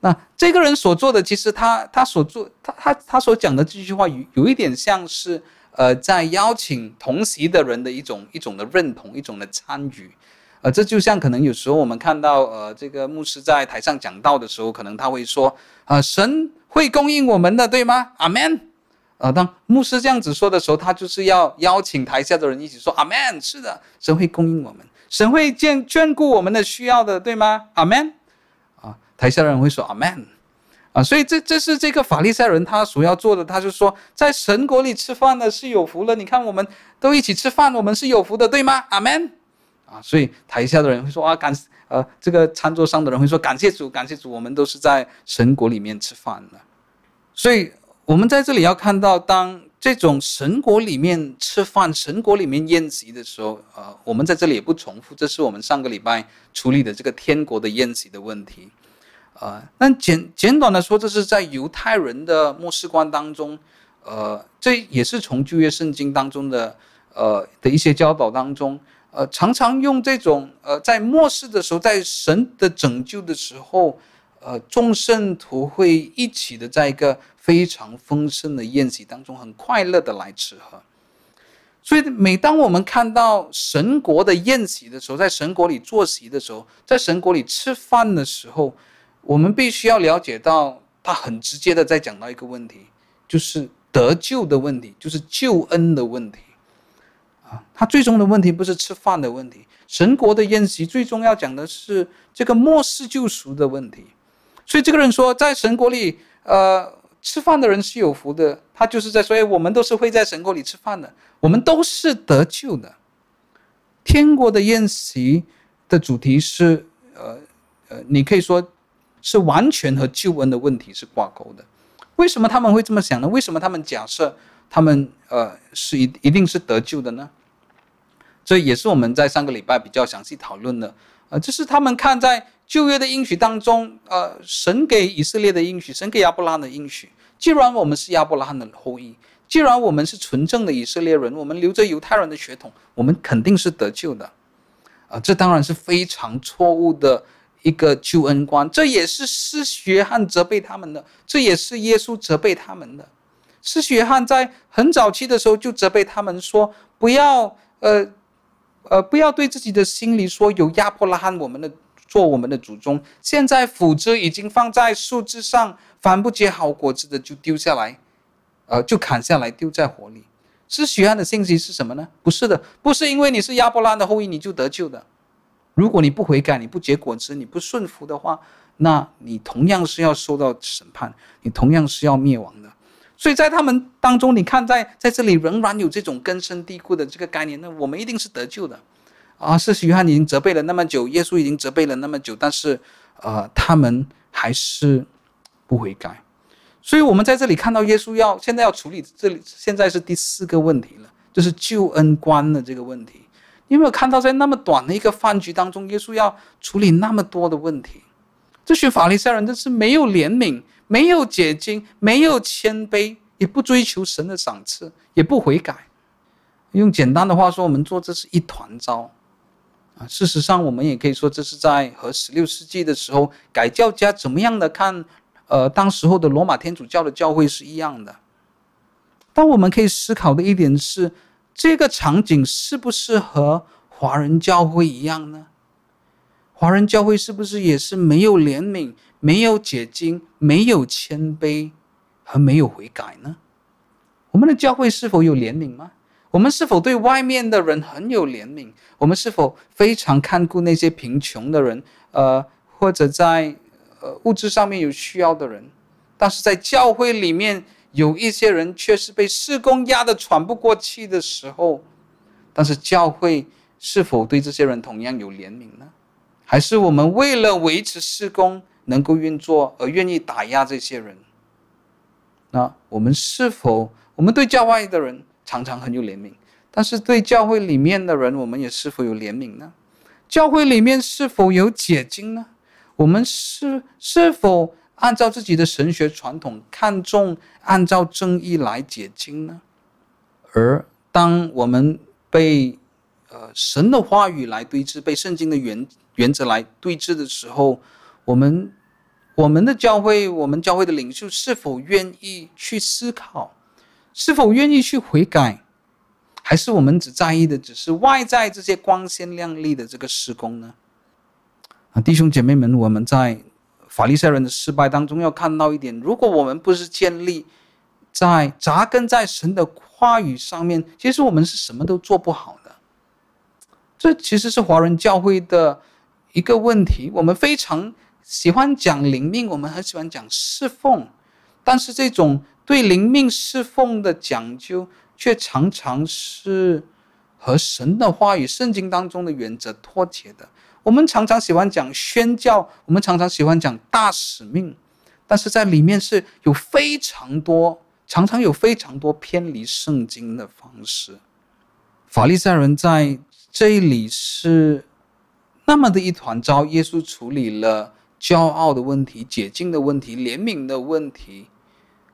那这个人所做的，其实他他所做他他他所讲的这句话有有一点像是呃，在邀请同席的人的一种一种的认同，一种的参与。呃，这就像可能有时候我们看到，呃，这个牧师在台上讲道的时候，可能他会说，啊、神会供应我们的，对吗？阿门。呃，当牧师这样子说的时候，他就是要邀请台下的人一起说，阿门。是的，神会供应我们，神会眷眷顾我们的需要的，对吗？阿门。啊，台下的人会说阿门。啊，所以这这是这个法利赛人他所要做的，他就说，在神国里吃饭的是有福了。你看，我们都一起吃饭，我们是有福的，对吗？阿门。啊，所以台下的人会说啊，感呃，这个餐桌上的人会说感谢主，感谢主，我们都是在神国里面吃饭的。所以，我们在这里要看到，当这种神国里面吃饭、神国里面宴席的时候，呃，我们在这里也不重复，这是我们上个礼拜处理的这个天国的宴席的问题。呃，那简简短的说，这是在犹太人的末世观当中，呃，这也是从旧约圣经当中的呃的一些教导当中。呃，常常用这种呃，在末世的时候，在神的拯救的时候，呃，众圣徒会一起的在一个非常丰盛的宴席当中，很快乐的来吃喝。所以，每当我们看到神国的宴席的时候，在神国里坐席的时候，在神国里吃饭的时候，我们必须要了解到，他很直接的在讲到一个问题，就是得救的问题，就是救恩的问题。啊，他最终的问题不是吃饭的问题，神国的宴席最终要讲的是这个末世救赎的问题。所以这个人说，在神国里，呃，吃饭的人是有福的。他就是在说，我们都是会在神国里吃饭的，我们都是得救的。天国的宴席的主题是，呃呃，你可以说是完全和救恩的问题是挂钩的。为什么他们会这么想呢？为什么他们假设？他们呃是一一定是得救的呢？这也是我们在上个礼拜比较详细讨论的。呃，这是他们看在旧约的应许当中，呃，神给以色列的应许，神给亚伯拉罕的应许。既然我们是亚伯拉罕的后裔，既然我们是纯正的以色列人，我们流着犹太人的血统，我们肯定是得救的。啊、这当然是非常错误的一个救恩观，这也是施洗约翰责备他们的，这也是耶稣责备他们的。施洗约翰在很早期的时候就责备他们说：“不要，呃，呃，不要对自己的心里说有亚伯拉罕我们的做我们的祖宗。现在斧子已经放在树枝上，凡不结好果子的就丢下来，呃，就砍下来丢在火里。”施洗约翰的信息是什么呢？不是的，不是因为你是亚伯拉罕的后裔你就得救的。如果你不悔改，你不结果子，你不顺服的话，那你同样是要受到审判，你同样是要灭亡的。所以在他们当中，你看在在这里仍然有这种根深蒂固的这个概念，那我们一定是得救的，啊，施洗约翰已经责备了那么久，耶稣已经责备了那么久，但是，呃，他们还是不悔改。所以我们在这里看到耶稣要现在要处理这里，现在是第四个问题了，就是救恩观的这个问题。你有没有看到在那么短的一个饭局当中，耶稣要处理那么多的问题？这群法利赛人真是没有怜悯。没有解经，没有谦卑，也不追求神的赏赐，也不悔改。用简单的话说，我们做这是一团糟啊！事实上，我们也可以说，这是在和十六世纪的时候改教家怎么样的看，呃，当时候的罗马天主教的教会是一样的。但我们可以思考的一点是，这个场景是不是和华人教会一样呢？华人教会是不是也是没有怜悯、没有解经、没有谦卑和没有悔改呢？我们的教会是否有怜悯吗？我们是否对外面的人很有怜悯？我们是否非常看顾那些贫穷的人？呃，或者在呃物质上面有需要的人？但是在教会里面有一些人却是被事工压得喘不过气的时候，但是教会是否对这些人同样有怜悯呢？还是我们为了维持事工能够运作而愿意打压这些人？那我们是否我们对教外的人？常常很有怜悯，但是对教会里面的人，我们也是否有怜悯呢？教会里面是否有解经呢？我们是是否按照自己的神学传统，看重按照正义来解经呢？而当我们被呃神的话语来对峙，被圣经的原原则来对峙的时候，我们我们的教会，我们教会的领袖是否愿意去思考？是否愿意去悔改，还是我们只在意的只是外在这些光鲜亮丽的这个施工呢？啊，弟兄姐妹们，我们在法利赛人的失败当中要看到一点：如果我们不是建立在扎根在神的话语上面，其实我们是什么都做不好的。这其实是华人教会的一个问题。我们非常喜欢讲灵命，我们很喜欢讲侍奉，但是这种。对灵命侍奉的讲究，却常常是和神的话语、圣经当中的原则脱节的。我们常常喜欢讲宣教，我们常常喜欢讲大使命，但是在里面是有非常多，常常有非常多偏离圣经的方式。法利赛人在这里是那么的一团糟。耶稣处理了骄傲的问题、解禁的问题、怜悯的问题。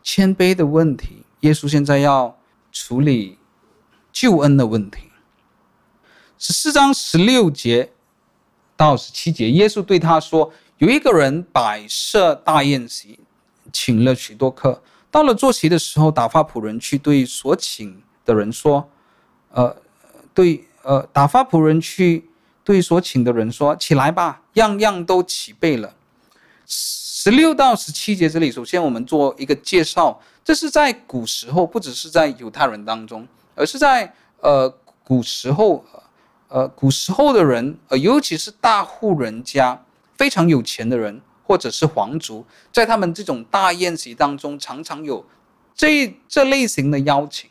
谦卑的问题，耶稣现在要处理救恩的问题。十四章十六节到十七节，耶稣对他说：“有一个人摆设大宴席，请了许多客。到了坐席的时候，打发仆人去对所请的人说：‘呃，对，呃，打发仆人去对所请的人说，起来吧，样样都齐备了。’”十六到十七节这里，首先我们做一个介绍。这是在古时候，不只是在犹太人当中，而是在呃古时候，呃古时候的人，呃尤其是大户人家，非常有钱的人，或者是皇族，在他们这种大宴席当中，常常有这这类型的邀请，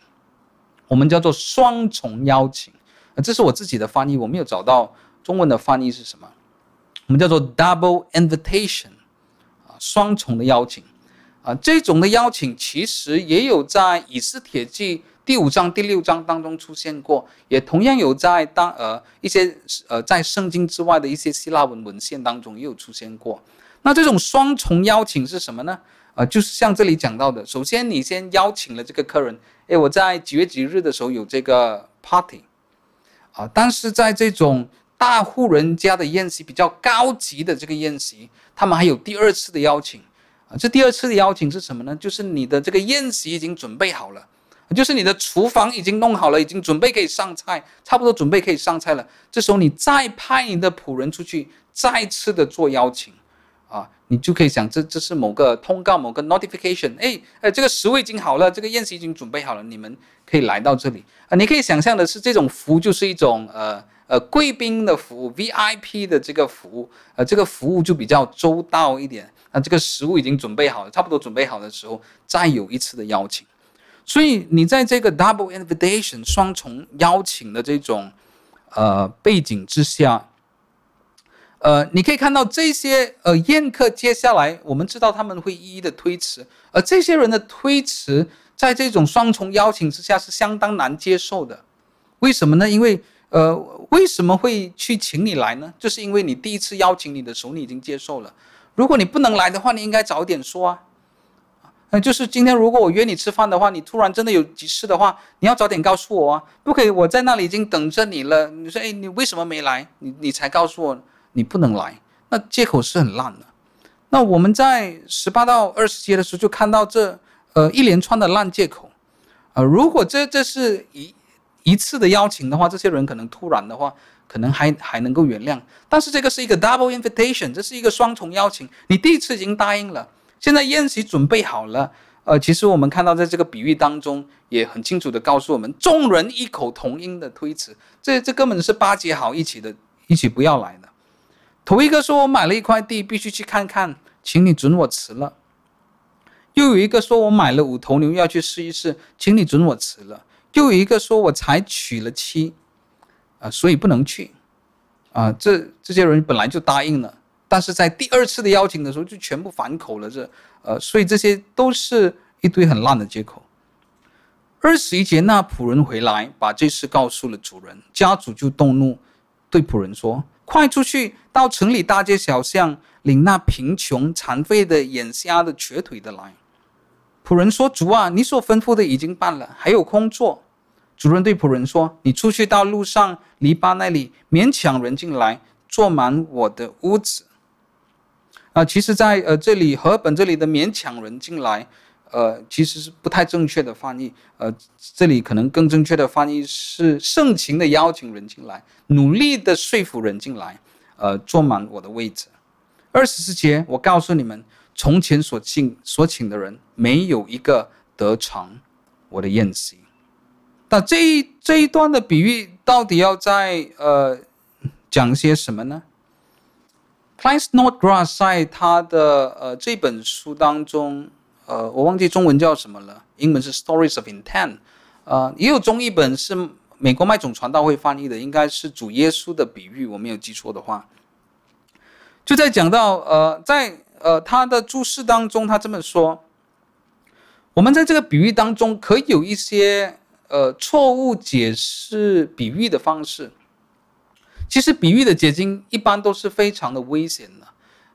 我们叫做双重邀请。呃，这是我自己的翻译，我没有找到中文的翻译是什么，我们叫做 double invitation。双重的邀请，啊，这种的邀请其实也有在以斯帖记第五章、第六章当中出现过，也同样有在当呃一些呃在圣经之外的一些希腊文文献当中也有出现过。那这种双重邀请是什么呢？啊，就是像这里讲到的，首先你先邀请了这个客人，诶，我在几月几日的时候有这个 party，啊，但是在这种大户人家的宴席，比较高级的这个宴席，他们还有第二次的邀请啊。这第二次的邀请是什么呢？就是你的这个宴席已经准备好了，就是你的厨房已经弄好了，已经准备可以上菜，差不多准备可以上菜了。这时候你再派你的仆人出去，再次的做邀请啊，你就可以想，这这是某个通告，某个 notification。哎哎，这个食物已经好了，这个宴席已经准备好了，你们可以来到这里啊。你可以想象的是，这种服务就是一种呃。呃，贵宾的服务，VIP 的这个服务，呃，这个服务就比较周到一点。那这个食物已经准备好了，差不多准备好的时候，再有一次的邀请。所以你在这个 double invitation 双重邀请的这种呃背景之下，呃，你可以看到这些呃宴客，接下来我们知道他们会一一的推迟，而这些人的推迟，在这种双重邀请之下是相当难接受的。为什么呢？因为呃，为什么会去请你来呢？就是因为你第一次邀请你的时候，你已经接受了。如果你不能来的话，你应该早点说啊。呃，就是今天如果我约你吃饭的话，你突然真的有急事的话，你要早点告诉我啊，不可以我在那里已经等着你了。你说，哎，你为什么没来？你你才告诉我你不能来，那借口是很烂的。那我们在十八到二十节的时候就看到这呃一连串的烂借口。呃，如果这这是一一次的邀请的话，这些人可能突然的话，可能还还能够原谅。但是这个是一个 double invitation，这是一个双重邀请。你第一次已经答应了，现在宴席准备好了。呃，其实我们看到在这个比喻当中，也很清楚的告诉我们，众人异口同音的推辞，这这根本是巴结好一起的，一起不要来的。头一个说：“我买了一块地，必须去看看，请你准我辞了。”又有一个说：“我买了五头牛，要去试一试，请你准我辞了。”又有一个说：“我才娶了妻，啊、呃，所以不能去。”啊，这这些人本来就答应了，但是在第二次的邀请的时候就全部反口了。这，呃，所以这些都是一堆很烂的借口。二十一节，那仆人回来，把这事告诉了主人，家主就动怒，对仆人说：“快出去，到城里大街小巷，领那贫穷、残废的、眼瞎的、瘸腿的来。”仆人说：“主啊，你所吩咐的已经办了，还有空座。”主人对仆人说：“你出去到路上篱笆那里，勉强人进来，坐满我的屋子。”啊，其实在呃这里和本这里的“勉强人进来”，呃，其实是不太正确的翻译。呃，这里可能更正确的翻译是“盛情的邀请人进来，努力的说服人进来，呃，坐满我的位置。”二十四节，我告诉你们。从前所请所请的人，没有一个得尝我的宴席。那这一这一段的比喻到底要在呃讲些什么呢？Klyne Snodgrass 在他的呃这本书当中，呃，我忘记中文叫什么了，英文是 Stories of Intent，呃，也有中译本是美国麦总传道会翻译的，应该是主耶稣的比喻，我没有记错的话，就在讲到呃在。呃，他的注释当中，他这么说：我们在这个比喻当中，可以有一些呃错误解释比喻的方式。其实比喻的结晶一般都是非常的危险的。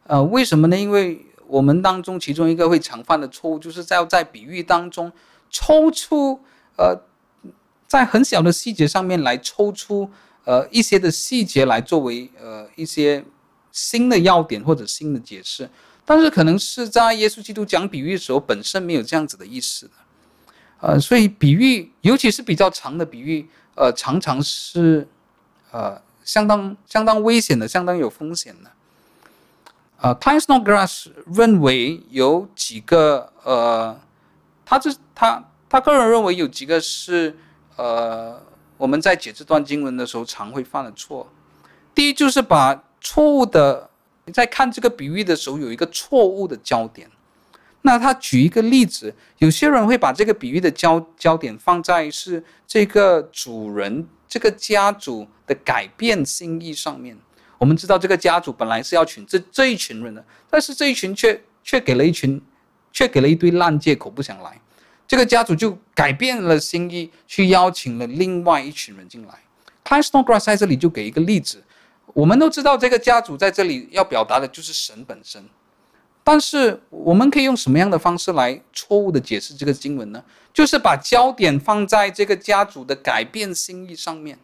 呃，为什么呢？因为我们当中其中一个会常犯的错误，就是在在比喻当中抽出呃，在很小的细节上面来抽出呃一些的细节来作为呃一些新的要点或者新的解释。但是可能是在耶稣基督讲比喻的时候，本身没有这样子的意思的，呃，所以比喻，尤其是比较长的比喻，呃，常常是，呃，相当相当危险的，相当有风险的。呃，Klyne Snodgrass 认为有几个，呃，他这他他个人认为有几个是，呃，我们在解这段经文的时候常会犯的错。第一就是把错误的。你在看这个比喻的时候，有一个错误的焦点。那他举一个例子，有些人会把这个比喻的焦焦点放在是这个主人、这个家主的改变心意上面。我们知道这个家主本来是要请这这一群人的，但是这一群却却给了一群，却给了一堆烂借口不想来。这个家主就改变了心意，去邀请了另外一群人进来。Klyne Snodgrass 在这里就给一个例子。我们都知道，这个家主在这里要表达的就是神本身，但是我们可以用什么样的方式来错误的解释这个经文呢？就是把焦点放在这个家主的改变心意上面。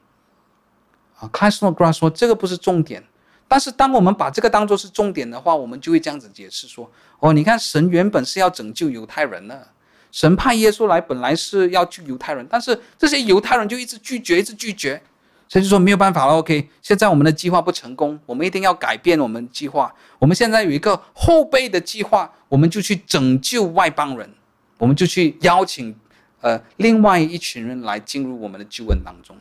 啊，Klyne Snodgrass 说这个不是重点，但是当我们把这个当作是重点的话，我们就会这样子解释说：哦，你看神原本是要拯救犹太人的，神派耶稣来本来是要救犹太人，但是这些犹太人就一直拒绝，一直拒绝。所以就说没有办法了，OK。现在我们的计划不成功，我们一定要改变我们计划。我们现在有一个后备的计划，我们就去拯救外邦人，我们就去邀请呃另外一群人来进入我们的救恩当中。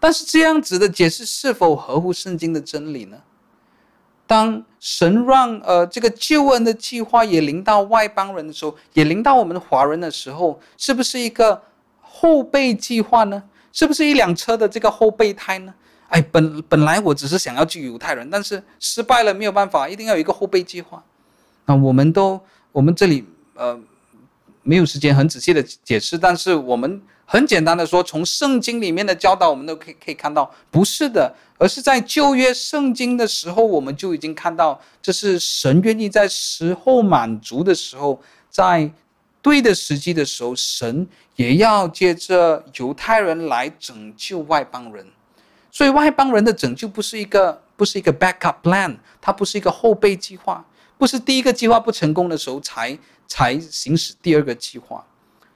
但是这样子的解释是否合乎圣经的真理呢？当神让呃这个救恩的计划也临到外邦人的时候，也临到我们华人的时候，是不是一个后备计划呢？是不是一辆车的这个后备胎呢？哎，本本来我只是想要救犹太人，但是失败了，没有办法，一定要有一个后备计划。那我们都，我们这里呃没有时间很仔细的解释，但是我们很简单的说，从圣经里面的教导，我们都可以可以看到，不是的，而是在旧约圣经的时候，我们就已经看到，这是神愿意在时候满足的时候，在。对的时机的时候，神也要借着犹太人来拯救外邦人，所以外邦人的拯救不是一个不是一个 backup plan，它不是一个后备计划，不是第一个计划不成功的时候才才行使第二个计划。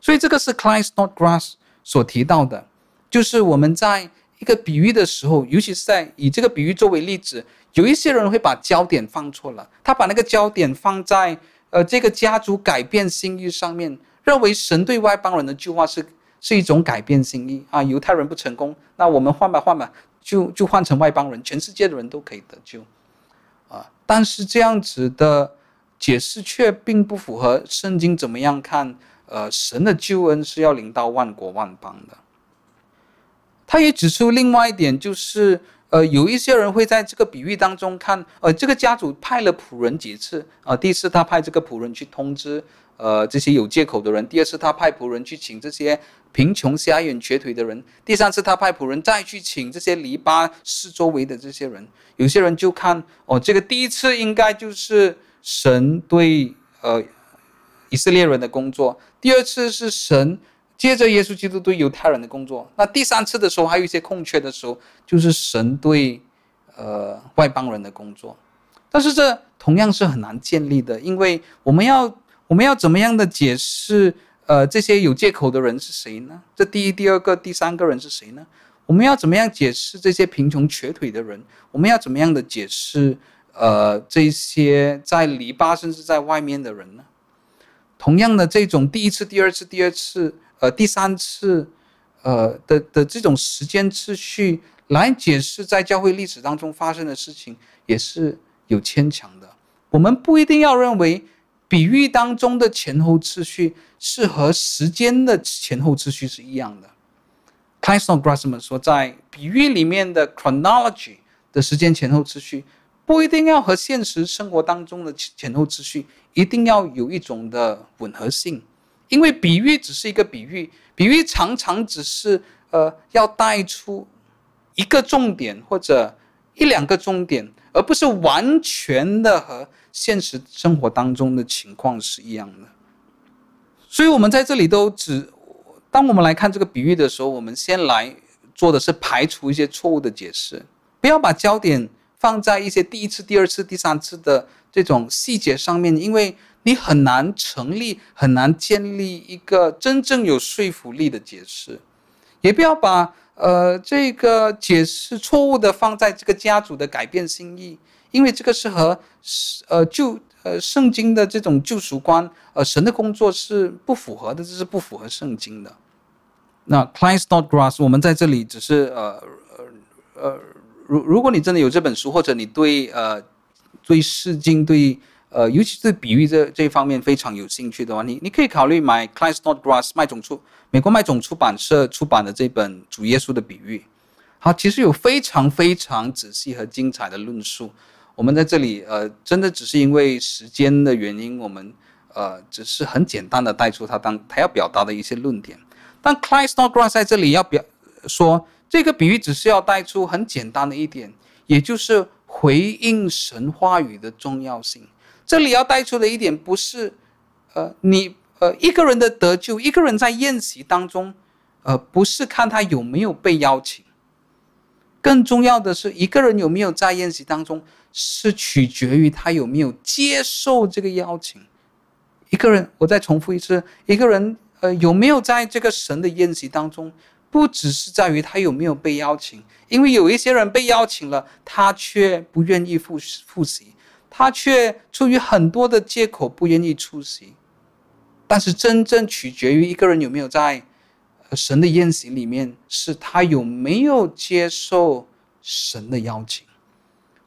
所以这个是 Klyne Snodgrass 所提到的，就是我们在一个比喻的时候，尤其是在以这个比喻作为例子，有一些人会把焦点放错了，他把那个焦点放在呃这个家族改变心意上面，认为神对外邦人的计划是是一种改变心意啊，犹太人不成功，那我们换吧换吧，就就换成外邦人，全世界的人都可以得救，啊，但是这样子的解释却并不符合圣经怎么样看。呃，神的救恩是要临到万国万邦的。他也指出另外一点，就是呃，有一些人会在这个比喻当中看，呃，这个家主派了仆人几次啊？第一次他派这个仆人去通知呃这些有借口的人；第二次他派仆人去请这些贫穷、瞎眼、瘸腿的人；第三次他派仆人再去请这些篱笆四周围的这些人。有些人就看哦，这个第一次应该就是神对呃。以色列人的工作，第二次是神接着耶稣基督对犹太人的工作，那第三次的时候还有一些空缺的时候，就是神对呃外邦人的工作。但是这同样是很难建立的，因为我们要我们要怎么样的解释呃这些有借口的人是谁呢？这第一、第二个、第三个人是谁呢？我们要怎么样解释这些贫穷瘸腿的人？我们要怎么样的解释呃这些在篱笆甚至在外面的人呢？同样的这种第一次、第二次、第二次、呃第三次，呃的的这种时间次序来解释在教会历史当中发生的事情，也是有牵强的。我们不一定要认为比喻当中的前后次序是和时间的前后次序是一样的。Klyne Snodgrass 说，在比喻里面的 chronology 的时间前后次序。不一定要和现实生活当中的前后秩序一定要有一种的吻合性，因为比喻只是一个比喻，比喻常常只是呃要带出一个重点或者一两个重点，而不是完全的和现实生活当中的情况是一样的。所以，我们在这里都只当我们来看这个比喻的时候，我们先来做的是排除一些错误的解释，不要把焦点。放在一些第一次、第二次、第三次的这种细节上面，因为你很难成立、很难建立一个真正有说服力的解释。也不要把呃这个解释错误的放在这个家族的改变心意，因为这个是和呃救呃圣经的这种救赎观呃神的工作是不符合的，这是不符合圣经的。那 Klyne Snodgrass，我们在这里只是呃呃呃。如如果你真的有这本书，或者你对呃对释经对呃尤其是比喻这这一方面非常有兴趣的话，你你可以考虑买 Klyne Snodgrass 麦总出美国麦总出版社出版的这本主耶稣的比喻。好，其实有非常非常仔细和精彩的论述。我们在这里呃真的只是因为时间的原因，我们呃只是很简单的带出他当他要表达的一些论点。但 Klyne Snodgrass 在这里要表说。这个比喻只是要带出很简单的一点，也就是回应神话语的重要性。这里要带出的一点不是，呃，你呃一个人的得救，一个人在宴席当中，呃，不是看他有没有被邀请，更重要的是，一个人有没有在宴席当中，是取决于他有没有接受这个邀请。一个人，我再重复一次，一个人呃有没有在这个神的宴席当中。不只是在于他有没有被邀请，因为有一些人被邀请了，他却不愿意复复习，他却出于很多的借口不愿意出席。但是真正取决于一个人有没有在神的宴席里面，是他有没有接受神的邀请，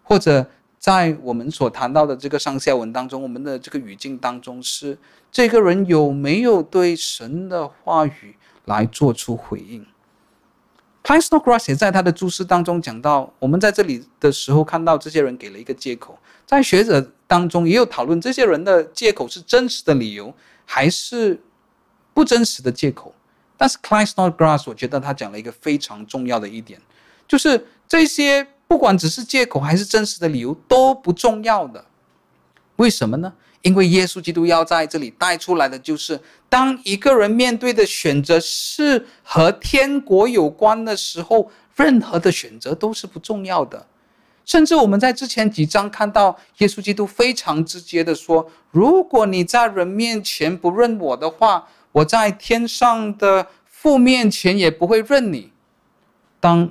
或者在我们所谈到的这个上下文当中，我们的这个语境当中，是这个人有没有对神的话语来做出回应。Klyne Snodgrass 也在他的注释当中讲到，我们在这里的时候看到这些人给了一个借口，在学者当中也有讨论这些人的借口是真实的理由还是不真实的借口。但是 Klyne Snodgrass 我觉得他讲了一个非常重要的一点，就是这些不管只是借口还是真实的理由都不重要的。为什么呢？因为耶稣基督要在这里带出来的就是，当一个人面对的选择是和天国有关的时候，任何的选择都是不重要的。甚至我们在之前几章看到，耶稣基督非常直接的说：“如果你在人面前不认我的话，我在天上的父面前也不会认你。当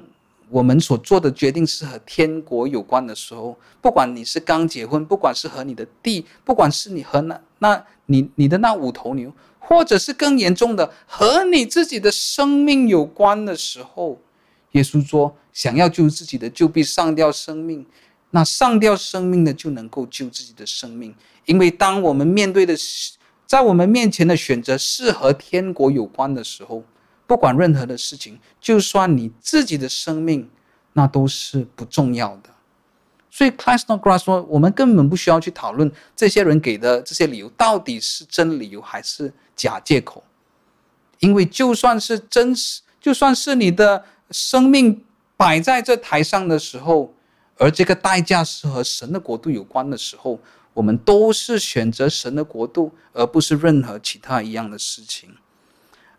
我们所做的决定是和天国有关的时候，不管你是刚结婚，不管是和你的地，不管是你和那那你你的那五头牛，或者是更严重的和你自己的生命有关的时候，耶稣说：想要救自己的，就必上吊生命；那上吊生命的，就能够救自己的生命。因为当我们面对的是在我们面前的选择是和天国有关的时候。不管任何的事情，就算你自己的生命，那都是不重要的。所以 Klyne Snodgrass 说，我们根本不需要去讨论这些人给的这些理由到底是真理由还是假借口，因为就算是真实，就算是你的生命摆在这台上的时候，而这个代价是和神的国度有关的时候，我们都是选择神的国度，而不是任何其他一样的事情。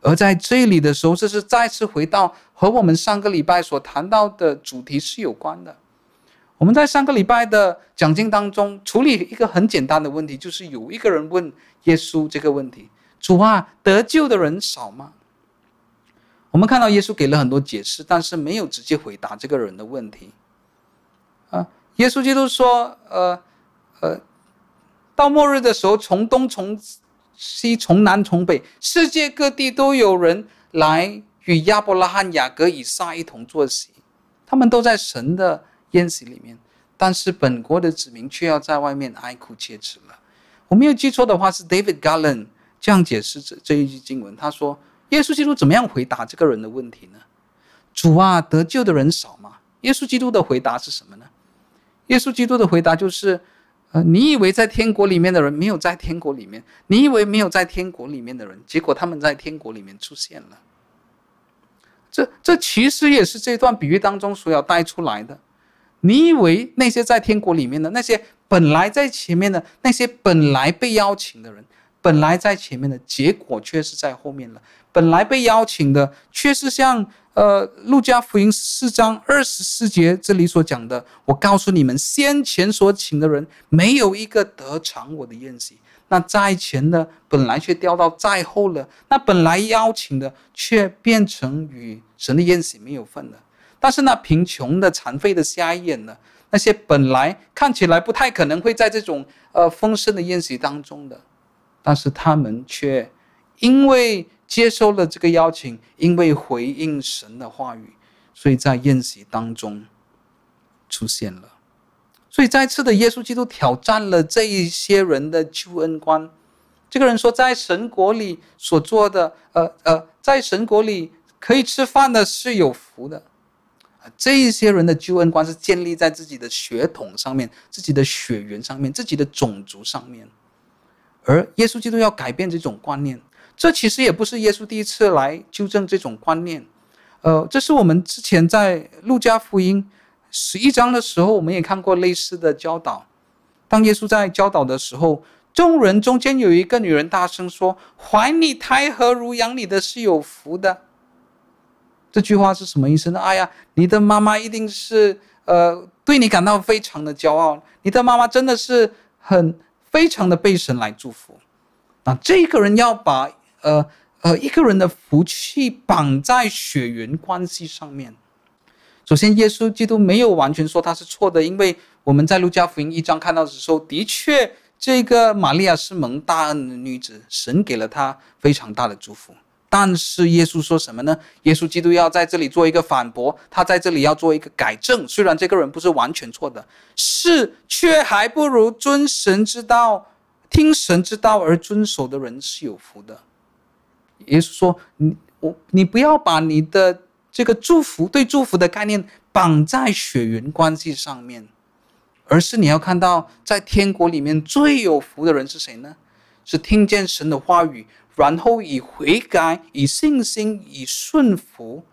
而在这里的时候，这是再次回到和我们上个礼拜所谈到的主题是有关的。我们在上个礼拜的讲经当中处理一个很简单的问题，就是有一个人问耶稣这个问题：“主啊，得救的人少吗？”我们看到耶稣给了很多解释，但是没有直接回答这个人的问题。啊，耶稣基督说：“呃，呃，到末日的时候，从东从。”西从南从北，世界各地都有人来与亚伯拉罕、雅各、以撒一同坐席，他们都在神的宴席里面，但是本国的子民却要在外面哀哭切齿了。我没有记错的话，是 David Garland 这样解释这这一句经文。他说：“耶稣基督怎么样回答这个人的问题呢？主啊，得救的人少吗？”耶稣基督的回答是什么呢？耶稣基督的回答就是。呃，你以为在天国里面的人没有在天国里面，你以为没有在天国里面的人，结果他们在天国里面出现了。这这其实也是这段比喻当中所要带出来的。你以为那些在天国里面的那些本来在前面的那些本来被邀请的人，本来在前面的结果却是在后面了。本来被邀请的却是像。呃，路加福音四章二十四节这里所讲的，我告诉你们，先前所请的人没有一个得尝我的宴席。那在前的本来却掉到在后了，那本来邀请的却变成与神的宴席没有份了。但是那贫穷的、残废的、瞎眼的，那些本来看起来不太可能会在这种呃丰盛的宴席当中的，但是他们却因为。接受了这个邀请，因为回应神的话语，所以在宴席当中出现了。所以再次的，耶稣基督挑战了这一些人的救恩观。这个人说，在神国里所做的，呃呃，在神国里可以吃饭的是有福的。这一些人的救恩观是建立在自己的血统上面、自己的血缘上面、自己的种族上面，而耶稣基督要改变这种观念。这其实也不是耶稣第一次来纠正这种观念，呃，这是我们之前在路加福音十一章的时候，我们也看过类似的教导。当耶稣在教导的时候，众人中间有一个女人大声说：“怀你胎和乳养你的是有福的。”这句话是什么意思呢？哎呀，你的妈妈一定是呃对你感到非常的骄傲，你的妈妈真的是很非常的被神来祝福。那这个人要把。呃呃，一个人的福气绑在血缘关系上面。首先，耶稣基督没有完全说他是错的，因为我们在路加福音一章看到的时候，的确，这个玛利亚是蒙大恩的女子，神给了她非常大的祝福。但是耶稣说什么呢？耶稣基督要在这里做一个反驳，他在这里要做一个改正。虽然这个人不是完全错的，是却还不如遵神之道、听神之道而遵守的人是有福的。耶稣说：“你我你不要把你的这个祝福对祝福的概念绑在血缘关系上面，而是你要看到，在天国里面最有福的人是谁呢？是听见神的话语，然后以悔改、以信心、以顺服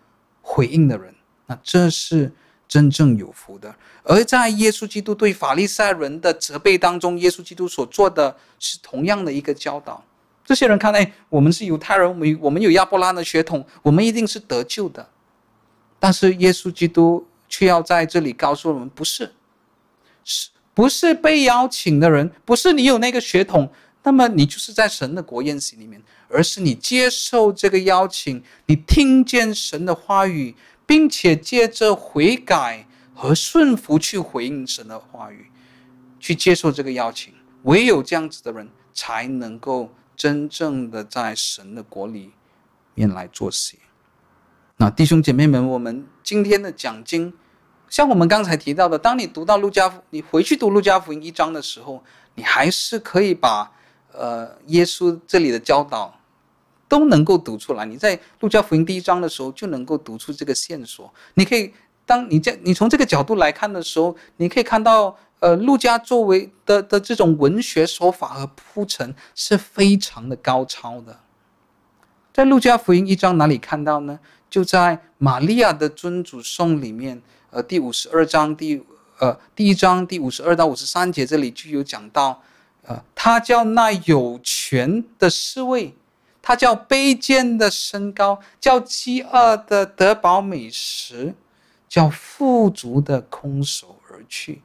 回应的人。那这是真正有福的。而在耶稣基督对法利赛人的责备当中，耶稣基督所做的是同样的一个教导。”这些人看，哎，我们是犹太人，我们我们有亚伯拉罕的血统，我们一定是得救的。但是耶稣基督却要在这里告诉我们，不是，是不是被邀请的人，不是你有那个血统，那么你就是在神的国宴席里面，而是你接受这个邀请，你听见神的话语，并且借着悔改和顺服去回应神的话语，去接受这个邀请。唯有这样子的人，才能够真正的在神的国里面来做事。那弟兄姐妹们，我们今天的讲经，像我们刚才提到的，当你读到路加福，你回去读路加福音一章的时候，你还是可以把呃耶稣这里的教导都能够读出来。你在路加福音第一章的时候就能够读出这个线索。你可以当你在你从这个角度来看的时候，你可以看到呃路加作为的的这种文学手法和铺陈是非常的高超的。在路加福音一章哪里看到呢？就在玛利亚的尊主颂里面，呃，第五十二章第呃第一章第五十二到五十三节这里就有讲到，呃，他叫那有权的侍卫，他叫卑贱的身高，叫饥饿的得饱美食，叫富足的空手而去。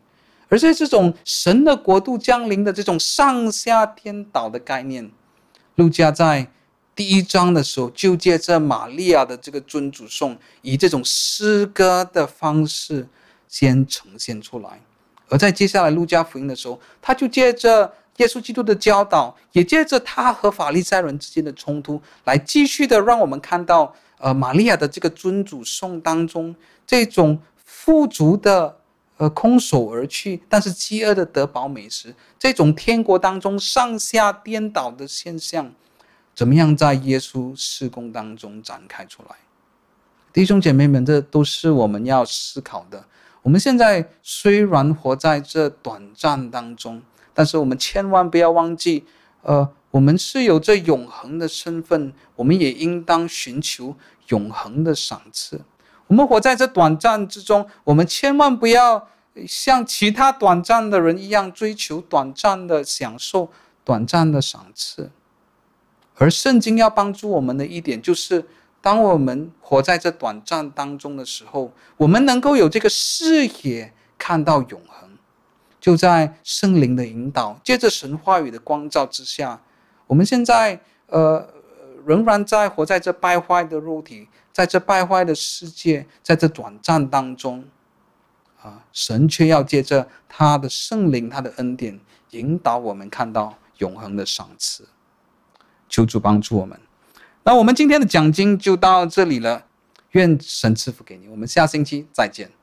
而在这种神的国度降临的这种上下颠倒的概念，路加在。第一章的时候，就借着玛利亚的这个尊主颂，以这种诗歌的方式先呈现出来；而在接下来路加福音的时候，他就借着耶稣基督的教导，也借着他和法利赛人之间的冲突，来继续的让我们看到，呃，玛利亚的这个尊主颂当中，这种富足的，呃，空手而去，但是饥饿的得饱美食，这种天国当中上下颠倒的现象。怎么样在耶稣事工当中展开出来？弟兄姐妹们，这都是我们要思考的。我们现在虽然活在这短暂当中，但是我们千万不要忘记，呃，我们是有这永恒的身份，我们也应当寻求永恒的赏赐。我们活在这短暂之中，我们千万不要像其他短暂的人一样追求短暂的享受、短暂的赏赐。而圣经要帮助我们的一点，就是当我们活在这短暂当中的时候，我们能够有这个视野看到永恒。就在圣灵的引导，借着神话语的光照之下，我们现在呃仍然在活在这败坏的肉体，在这败坏的世界，在这短暂当中，啊，神却要借着他的圣灵、他的恩典，引导我们看到永恒的赏赐。求主帮助我们。那我们今天的讲经就到这里了，愿神赐福给你。我们下星期再见。